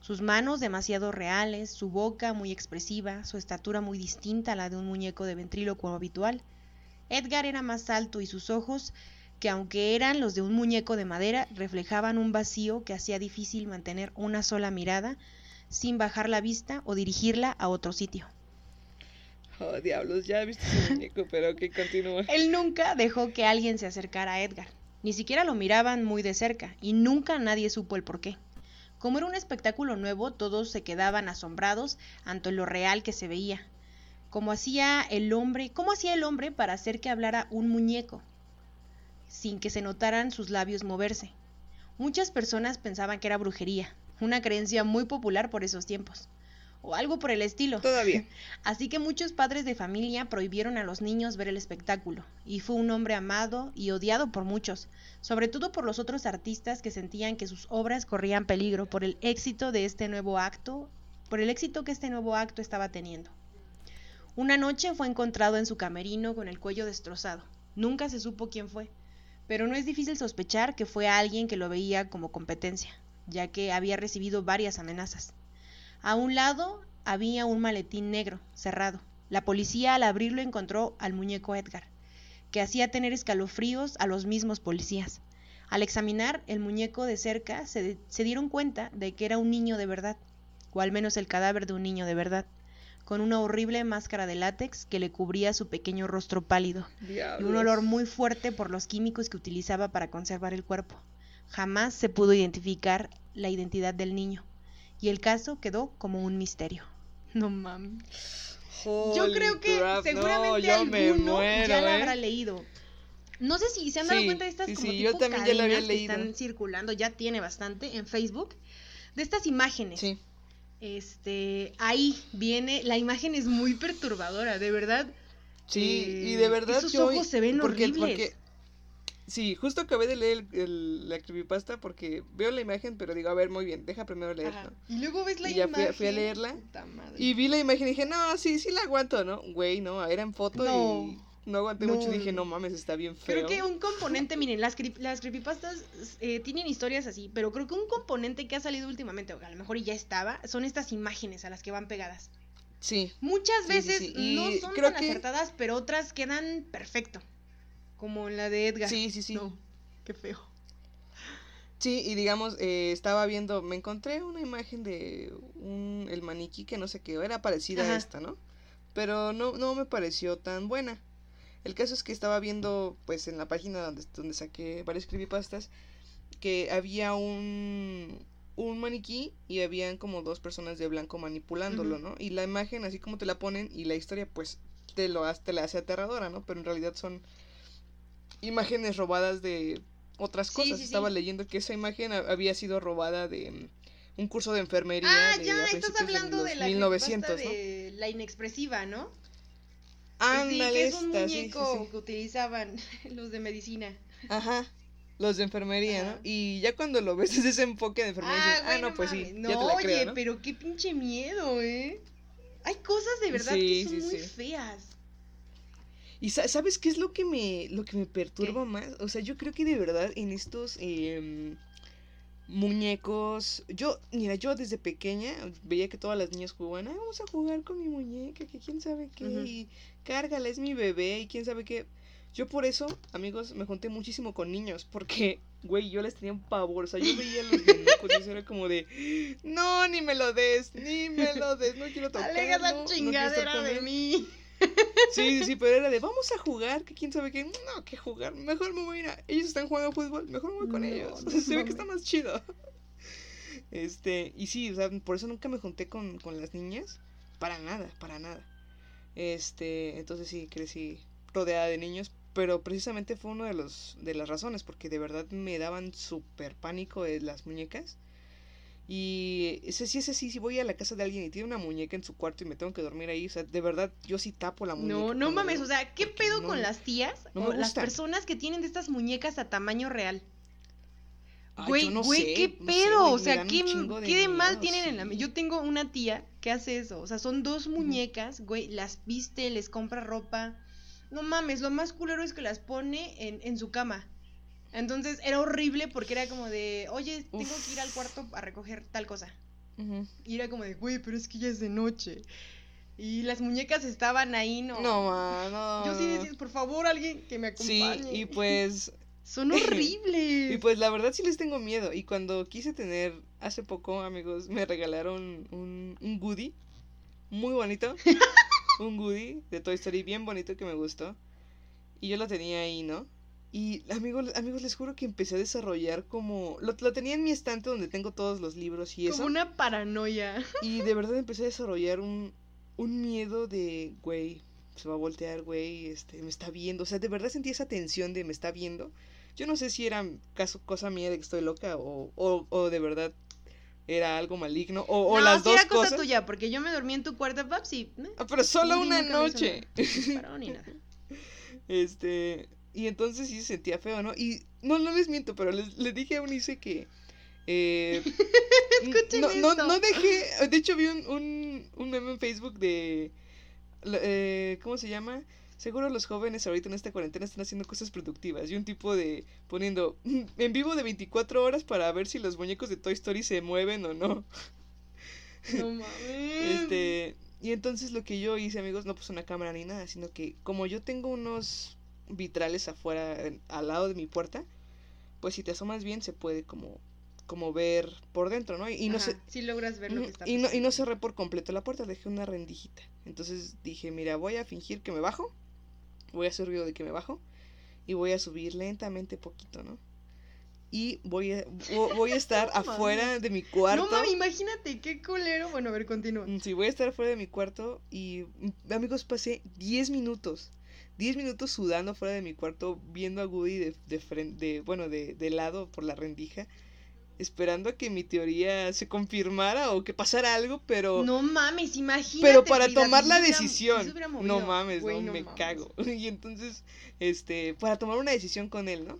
Sus manos demasiado reales, su boca muy expresiva, su estatura muy distinta a la de un muñeco de ventrílocuo habitual. Edgar era más alto y sus ojos, que aunque eran los de un muñeco de madera, reflejaban un vacío que hacía difícil mantener una sola mirada sin bajar la vista o dirigirla a otro sitio. Oh, diablos, ya viste ese [LAUGHS] muñeco, pero que continúa. Él nunca dejó que alguien se acercara a Edgar. Ni siquiera lo miraban muy de cerca y nunca nadie supo el porqué. Como era un espectáculo nuevo, todos se quedaban asombrados ante lo real que se veía. Como hacía el hombre, ¿cómo hacía el hombre para hacer que hablara un muñeco sin que se notaran sus labios moverse? Muchas personas pensaban que era brujería, una creencia muy popular por esos tiempos, o algo por el estilo. Todavía. [LAUGHS] Así que muchos padres de familia prohibieron a los niños ver el espectáculo, y fue un hombre amado y odiado por muchos, sobre todo por los otros artistas que sentían que sus obras corrían peligro por el éxito de este nuevo acto, por el éxito que este nuevo acto estaba teniendo. Una noche fue encontrado en su camerino con el cuello destrozado. Nunca se supo quién fue, pero no es difícil sospechar que fue alguien que lo veía como competencia, ya que había recibido varias amenazas. A un lado había un maletín negro, cerrado. La policía al abrirlo encontró al muñeco Edgar, que hacía tener escalofríos a los mismos policías. Al examinar el muñeco de cerca se, se dieron cuenta de que era un niño de verdad, o al menos el cadáver de un niño de verdad, con una horrible máscara de látex que le cubría su pequeño rostro pálido y un olor muy fuerte por los químicos que utilizaba para conservar el cuerpo. Jamás se pudo identificar la identidad del niño y el caso quedó como un misterio. No mames. Yo creo que crap, no, seguramente me alguno muero, ya la ¿eh? habrá leído. No sé si se han dado Sí, cuenta de estas sí, como sí, yo tipo también ya la había cadenas que leído. están circulando, ya tiene bastante en Facebook, de estas imágenes. Sí. Este, ahí viene, la imagen es muy perturbadora, de verdad. Sí, Eh, y de verdad esos yo... ojos se ven porque, horribles. porque- sí, justo acabé de leer el- el- la creepypasta porque veo la imagen, pero digo, a ver, muy bien, deja primero leer, Ajá. ¿no? Y luego ves la Y ya fui a- imagen. fui a leerla, Puta madre. Y vi la imagen y dije, no, sí, sí la aguanto, ¿no? Güey, no, era en foto No. y no aguanté No, mucho y dije, no. mames, está bien feo. Creo que un componente, miren, las, creep- las creepypastas eh, tienen historias así, pero creo que un componente que ha salido últimamente, o a lo mejor ya estaba, son estas imágenes a las que van pegadas. Sí, Muchas Sí, sí, veces sí, y no son creo tan que- acertadas, pero otras quedan perfecto. Como la de Edgar. sí, sí, sí. No, qué feo. Sí, y digamos, eh, estaba viendo, me encontré una imagen de un, el maniquí que no sé qué, era parecida Ajá. a esta, ¿no? Pero no, no me pareció tan buena. El caso es que estaba viendo, pues, en la página donde, donde saqué varios creepypastas, que había un, un maniquí y habían como dos personas de blanco manipulándolo. ¿no? Y la imagen, así como te la ponen, y la historia, pues, te lo te la hace aterradora, ¿no? Pero en realidad son imágenes robadas de otras cosas. sí, sí. Estaba leyendo que esa imagen ha- había sido robada de mm, un curso de enfermería Ah, de ya, estás hablando de, la 1900, creepypasta ¿no? de la inexpresiva, ¿no? Ándale, sí, que es un esta, muñeco que utilizaban [LAUGHS] los de medicina. Ajá. Los de enfermería, Ajá. ¿no? Y ya cuando lo ves desde [LAUGHS] ese enfoque de enfermería, dices, ah, güey, no, pues sí, ya No, te la oye, pero qué pinche miedo, ¿eh? Hay cosas de verdad que son sí, muy sí. feas. Y sa- ¿sabes qué es lo que me, lo que me perturba ¿Qué? más? O sea, yo creo que de verdad en estos em, muñecos, yo, mira, yo desde pequeña veía que todas las niñas jugaban, ah, vamos a jugar con mi muñeca, que quién sabe qué, Ujú. y cárgala, es mi bebé, y quién sabe qué. Yo por eso, amigos, me junté muchísimo con niños, porque, güey, yo les tenía un pavor, o sea, yo veía los muñecos y eso era como de, no, ni me lo des, ni me lo des, no quiero [LAUGHS] tocarlo. Aleja la no chingadera con de él". mí. Sí, sí, sí, pero era de, vamos a jugar, que quién sabe qué, no, que jugar, mejor me voy a ir a, ellos están jugando fútbol, mejor me voy con No, ellos, no [LAUGHS] se ve que está más chido. Este, y sí, o sea, por eso nunca me junté con, con las niñas, para nada, para nada. Este, entonces sí, crecí rodeada de niños, pero precisamente fue uno de los de las razones, porque de verdad me daban súper pánico eh, las muñecas. Y ese sí, ese sí, si voy a la casa de alguien y tiene una muñeca en su cuarto y me tengo que dormir ahí, o sea, de verdad, yo sí tapo la muñeca. No, no mames, o sea, ¿qué pedo no- con las tías no o las personas que tienen de estas muñecas a tamaño real? Ay, Güey, no güey, sé, ¿qué sé, pedo? o sea, ¿qué, chingo qué de mal tienen en la... Yo tengo una tía que hace eso, o sea, son dos muñecas, güey, las viste, les compra ropa. No mames, lo más culero es que las pone en, en su cama. Entonces era horrible porque era como de, oye, tengo que ir al cuarto a recoger tal cosa. Y era como de, güey, pero es que ya es de noche. Y las muñecas estaban ahí, no. No, ma, no. Yo sí decía, por favor, alguien que me Sí, acompañe. y pues [LAUGHS] Son horribles. [LAUGHS] Y pues la verdad sí les tengo miedo. Y cuando quise tener, hace poco, amigos, me regalaron un, un goodie muy bonito. [LAUGHS] un goodie de Toy Story bien bonito que me gustó. Y yo lo tenía ahí, ¿no? Y amigos, amigos, les juro que empecé a desarrollar como... Lo, lo tenía en mi estante donde tengo todos los libros y eso. Como una paranoia. [LAUGHS] Y de verdad empecé a desarrollar un, un miedo de, güey, se va a voltear, güey, este, me está viendo. O sea, de verdad sentí esa tensión de me está viendo. Yo no sé si era caso, cosa mía de que estoy loca o, o, o de verdad era algo maligno o, o no, las sí dos era cosa cosas. tuya, porque yo me dormí en tu cuarto, Paps, y... Ah, pero solo una noche. ni nada. [LAUGHS] Este, y entonces sí se sentía feo, ¿no? Y no, no les miento, pero les, les dije a Unice que... eh, [LAUGHS] no, no, no dejé, [LAUGHS] de hecho vi un, un, un meme en Facebook de, eh, ¿cómo se llama? Seguro los jóvenes ahorita en esta cuarentena están haciendo cosas productivas. Y un tipo de poniendo "Mm, [LAUGHS] en vivo de 24 horas para ver si los muñecos de Toy Story se mueven o no. No mames. Este, y entonces lo que yo hice, amigos, no puse una cámara ni nada, sino que como yo tengo unos vitrales afuera, en- al lado de mi puerta, pues si te asomas bien se puede como, como ver por dentro, ¿no? Y no Ajá, se, sí logras ver lo que Ujú, está y, no, y no cerré por completo la puerta, dejé una rendijita. Entonces dije, mira, voy a fingir que me bajo, voy a hacer ruido de que me bajo y voy a subir lentamente poquito, ¿no? Y voy a, vo- voy a [LAUGHS] estar afuera de mi cuarto. No mames, imagínate, qué culero. Bueno, a ver, continúa. Mm, Sí, voy a estar fuera de mi cuarto y, mm, amigos, pasé 10 minutos. 10 minutos sudando fuera de mi cuarto, viendo a Woody de, de frente, de, bueno, de, de lado por la rendija, esperando a que mi teoría se confirmara o que pasara algo, pero, No mames, imagínate. pero para tomar la decisión. No mames, Güey, no, me mames. cago. [LAUGHS] Y entonces, este, para tomar una decisión con él, ¿no?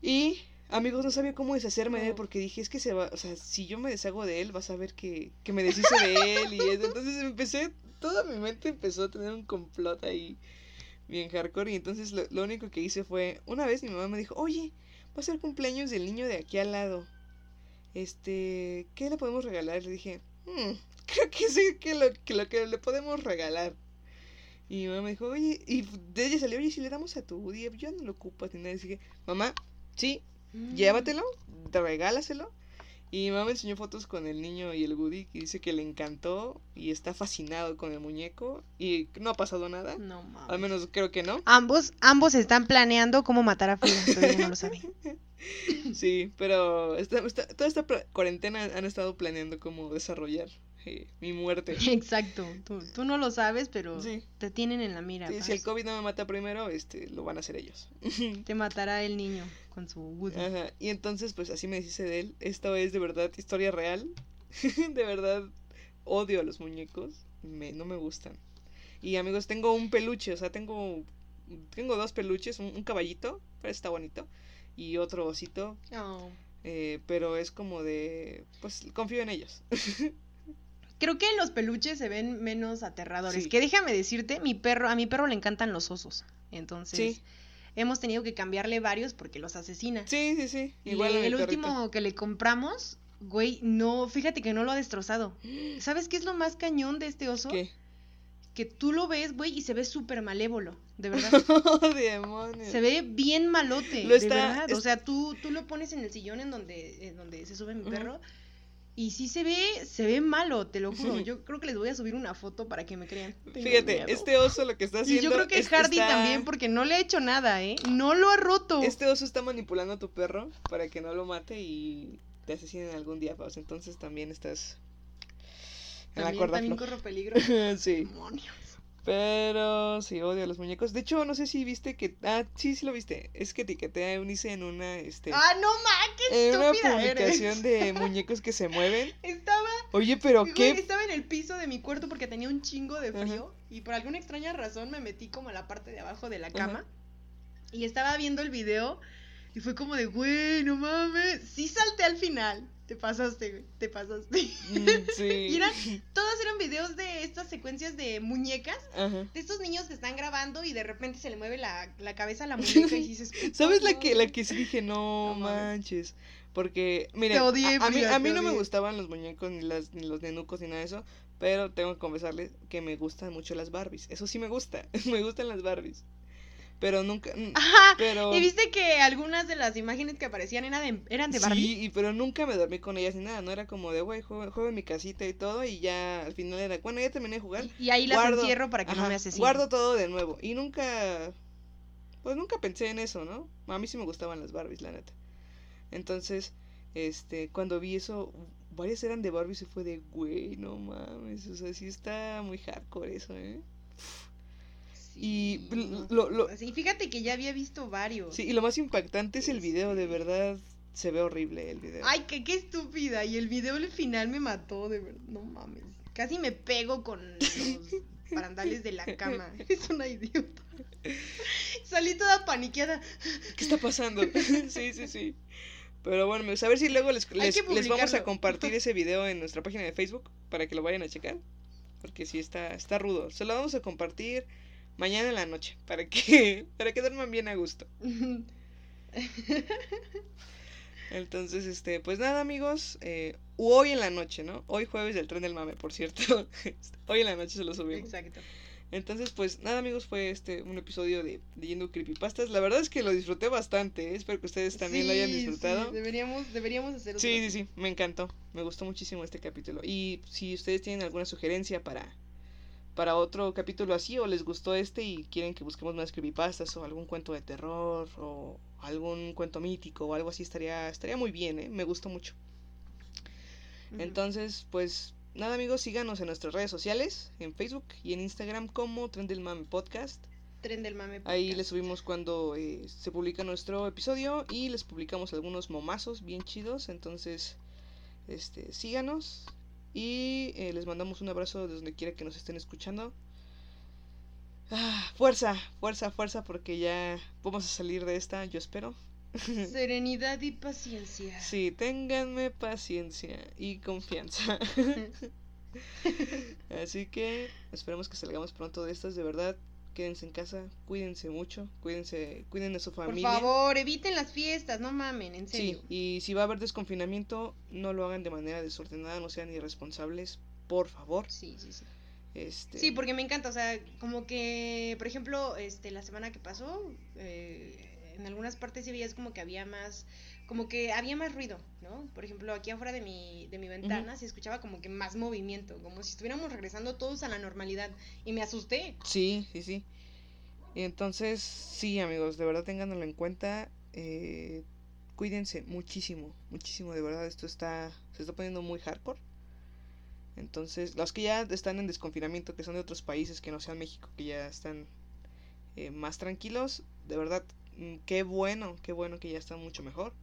Y, amigos, no sabía cómo deshacerme de él porque dije, es que se va, o sea, si yo me deshago de él, vas a ver que, que me deshice de él y eso. Entonces empecé, toda mi mente empezó a tener un complot ahí bien hardcore y entonces lo, lo único que hice fue, una vez mi mamá me dijo, oye, va a ser cumpleaños del niño de aquí al lado. Este, ¿qué le podemos regalar? Le dije, "Hmm, [LAUGHS] creo que sí, que lo, que lo que le podemos regalar. Y mi mamá me dijo, oye, y de ella salió, oye, si le damos a tu Woody, yo no lo ocupo. Y nada, dije, mamá, sí, Mm. llévatelo, te regálaselo. Y mi mamá me enseñó fotos con el niño y el Woody que dice que le encantó y está fascinado con el muñeco y no ha pasado nada. No mames. Al menos creo que no. Ambos, ambos están planeando cómo matar a Frida, todavía no lo saben. [LAUGHS] Sí, pero esta- esta- toda esta cuarentena han estado planeando cómo desarrollar eh, mi muerte. [LAUGHS] Exacto, tú, tú no lo sabes, pero Sí. te tienen en la mira. Sí, si el. COVID no me mata primero, este, lo van a hacer ellos. [LAUGHS] Te matará el niño con su Woody. Ajá, Y entonces, pues así me deshice de él. Esto es de verdad historia real. [LAUGHS] de verdad odio a los muñecos. Me, no me gustan. Y amigos, tengo un peluche, o sea, tengo tengo dos peluches, un, un caballito, pero está bonito, y otro osito, Oh. eh, pero es como de, pues confío en ellos. [LAUGHS] Creo que los peluches se ven menos aterradores. Sí. Que déjame decirte, mi perro, a mi perro le encantan los osos. Entonces, Sí. Hemos tenido que cambiarle varios porque los asesina. Sí, sí, sí. Igual el último que le compramos, güey, no, fíjate que no lo ha destrozado. [GASPS] ¿Sabes qué es lo más cañón de este oso? ¿Qué? que tú lo ves, güey, y se ve súper malévolo, de verdad. [LAUGHS] Oh, demonios. Se ve bien malote, Lo de está- verdad. O sea, tú, tú lo pones en el sillón en donde, en donde se sube mi perro. Y sí se ve, se ve malo, te lo juro. Yo creo que les voy a subir una foto para que me crean. [LAUGHS] Tengo Fíjate, miedo. este oso lo que está Y haciendo. yo creo que es- Hardy está- también, porque no le ha hecho nada, ¿eh? No lo ha roto. Este oso está manipulando a tu perro para que no lo mate y te asesinen algún día, Paus. Entonces también estás en la también, cuerda también corro peligro. [LAUGHS] sí. Demonios. Pero sí, odio a los muñecos. De hecho, no sé si viste que. Ah, sí, sí lo viste. Es que etiqueté a Eunice en una. Este, Ah, no ma, qué en una eres. publicación de [LAUGHS] muñecos que se mueven. Estaba, Oye, pero güey, qué. estaba en el piso de mi cuarto porque tenía un chingo de Ajá. frío y por alguna extraña razón me metí como a la parte de abajo de la Ajá. cama y estaba viendo el video y fue como de, güey, no mames, sí salté al final. Te pasaste, güey, te pasaste. Mm, sí. [LAUGHS] Y eran, todos eran videos de estas secuencias de muñecas, Ajá. de estos niños que están grabando y de repente se le mueve la, la cabeza a la [LAUGHS] muñeca y dices, "Puta ¿Sabes la madre". que, la que sí dije? No, manches. Porque, odié, a, a mí, a mí no me gustaban los muñecos, ni, las, ni los nenucos, ni nada de eso. Pero tengo que confesarles que me gustan mucho las Barbies. Eso sí me gusta. [LAUGHS] me gustan las Barbies. Pero nunca. Ajá, Pero. y viste que algunas de las imágenes que aparecían eran de, eran de Barbie. Sí, y, pero nunca me dormí con ellas ni nada. No era como de, güey, juego, juego en mi casita y todo. Y ya al final era, bueno, ya terminé de jugar. Y, y ahí las guardo- encierro para que no me asesinen. Guardo todo de nuevo. Y nunca. Pues nunca pensé en eso, ¿no? A mí sí me gustaban las Barbies, la neta. Entonces, este, cuando vi eso, varias eran de Barbies y fue de, güey, no mames. O sea, sí está muy hardcore eso, ¿eh? Y no. lo- lo- fíjate que ya había visto varios. Sí, y lo más impactante es el video, de verdad. Se ve horrible el video. Ay, qué, qué estúpida. Y el video al final me mató, de verdad. No mames. Casi me pego con los [LAUGHS] barandales de la cama. [LAUGHS] Es una idiota. Salí toda paniqueada. ¿Qué está pasando? [LAUGHS] sí, sí, sí. Pero bueno, a ver si luego les, les, vamos a compartir ese video en nuestra página de Facebook para que lo vayan a checar. Porque sí está, está rudo. Se lo vamos a compartir mañana en la noche para que, [LAUGHS] para que duerman bien a gusto. [LAUGHS] Entonces, este, pues nada, amigos. eh, hoy en la noche, ¿no? Hoy jueves del tren del mame, por cierto. [LAUGHS] hoy en la noche se lo subimos. Exacto. Entonces, pues nada, amigos, fue este un episodio de Leyendo Creepypastas. La verdad es que lo disfruté bastante. ¿eh? Espero que ustedes también lo hayan disfrutado. sí, deberíamos, deberíamos hacer Sí, sí, sí, me encantó. Me gustó muchísimo este capítulo. Y si ustedes tienen alguna sugerencia para, para otro capítulo así, o les gustó este y quieren que busquemos más creepypastas, o algún cuento de terror, o algún cuento mítico, o algo así, estaría, estaría muy bien, ¿eh? Me gustó mucho. Entonces, pues nada, amigos, síganos en nuestras redes sociales, en Facebook y en Instagram como Tren del Mame Podcast. Tren del mame. Ahí podcast. les subimos cuando eh, se publica nuestro episodio y les publicamos algunos momazos bien chidos. Entonces, este, síganos y eh, les mandamos un abrazo desde donde quiera que nos estén escuchando. Ah, fuerza, fuerza, fuerza, porque ya vamos a salir de esta, yo espero. [LAUGHS] Serenidad y paciencia. Sí, ténganme paciencia y confianza. [LAUGHS] [LAUGHS] Así que esperemos que salgamos pronto de estas, de verdad. Quédense en casa, cuídense mucho, cuídense, cuiden de su Por familia. favor, eviten las fiestas, no mamen, en Sí, serio. y si va a haber desconfinamiento, no lo hagan de manera desordenada, no sean irresponsables, por favor. Sí, sí, sí. Este, Sí, porque me encanta, o sea, como que, por ejemplo, este, la semana que pasó, eh, en algunas partes sí veías como que había más, como que había más ruido, ¿no? Por ejemplo, aquí afuera de mi, de mi ventana se escuchaba como que más movimiento, como si estuviéramos regresando todos a la normalidad, y me asusté. Sí, sí, sí. Y entonces, sí, amigos, de verdad ténganlo en cuenta. eh, cuídense muchísimo, muchísimo, de verdad. Esto está, se está poniendo muy hardcore. Entonces, los que ya están en desconfinamiento, que son de otros países que no sean México, que ya están eh, más tranquilos, de verdad, mm, qué bueno, qué bueno que ya están mucho mejor.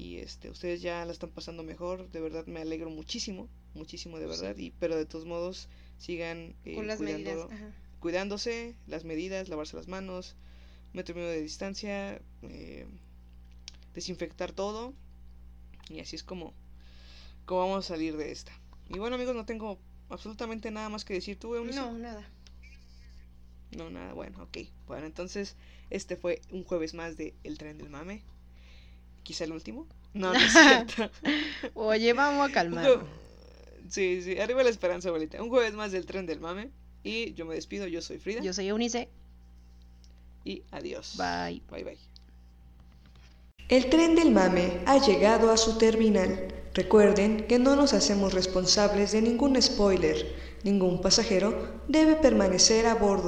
Y este, ustedes ya la están pasando mejor, de verdad me alegro muchísimo, muchísimo de Sí. verdad. Y, pero de todos modos, sigan eh, Con las medidas. cuidando- Ajá. cuidándose, las medidas, lavarse las manos, metro y medio de distancia, eh, desinfectar todo. Y así es como, como vamos a salir de esta. Y bueno amigos, no tengo absolutamente nada más que decir. ¿Tú, Eunice? No, nada. No, nada, bueno, ok. Bueno, entonces este fue un jueves más de El Tren del Mame. Quizá el último. No, no es [LAUGHS] cierto. Oye, vamos a calmar. Sí, sí, arriba la esperanza, abuelita. Un jueves más del Tren del Mame. Y yo me despido, yo soy Frida. Yo soy Eunice. Y adiós. Bye. Bye bye. El tren del mame ha llegado a su terminal. Recuerden que no nos hacemos responsables de ningún spoiler. Ningún pasajero debe permanecer a bordo.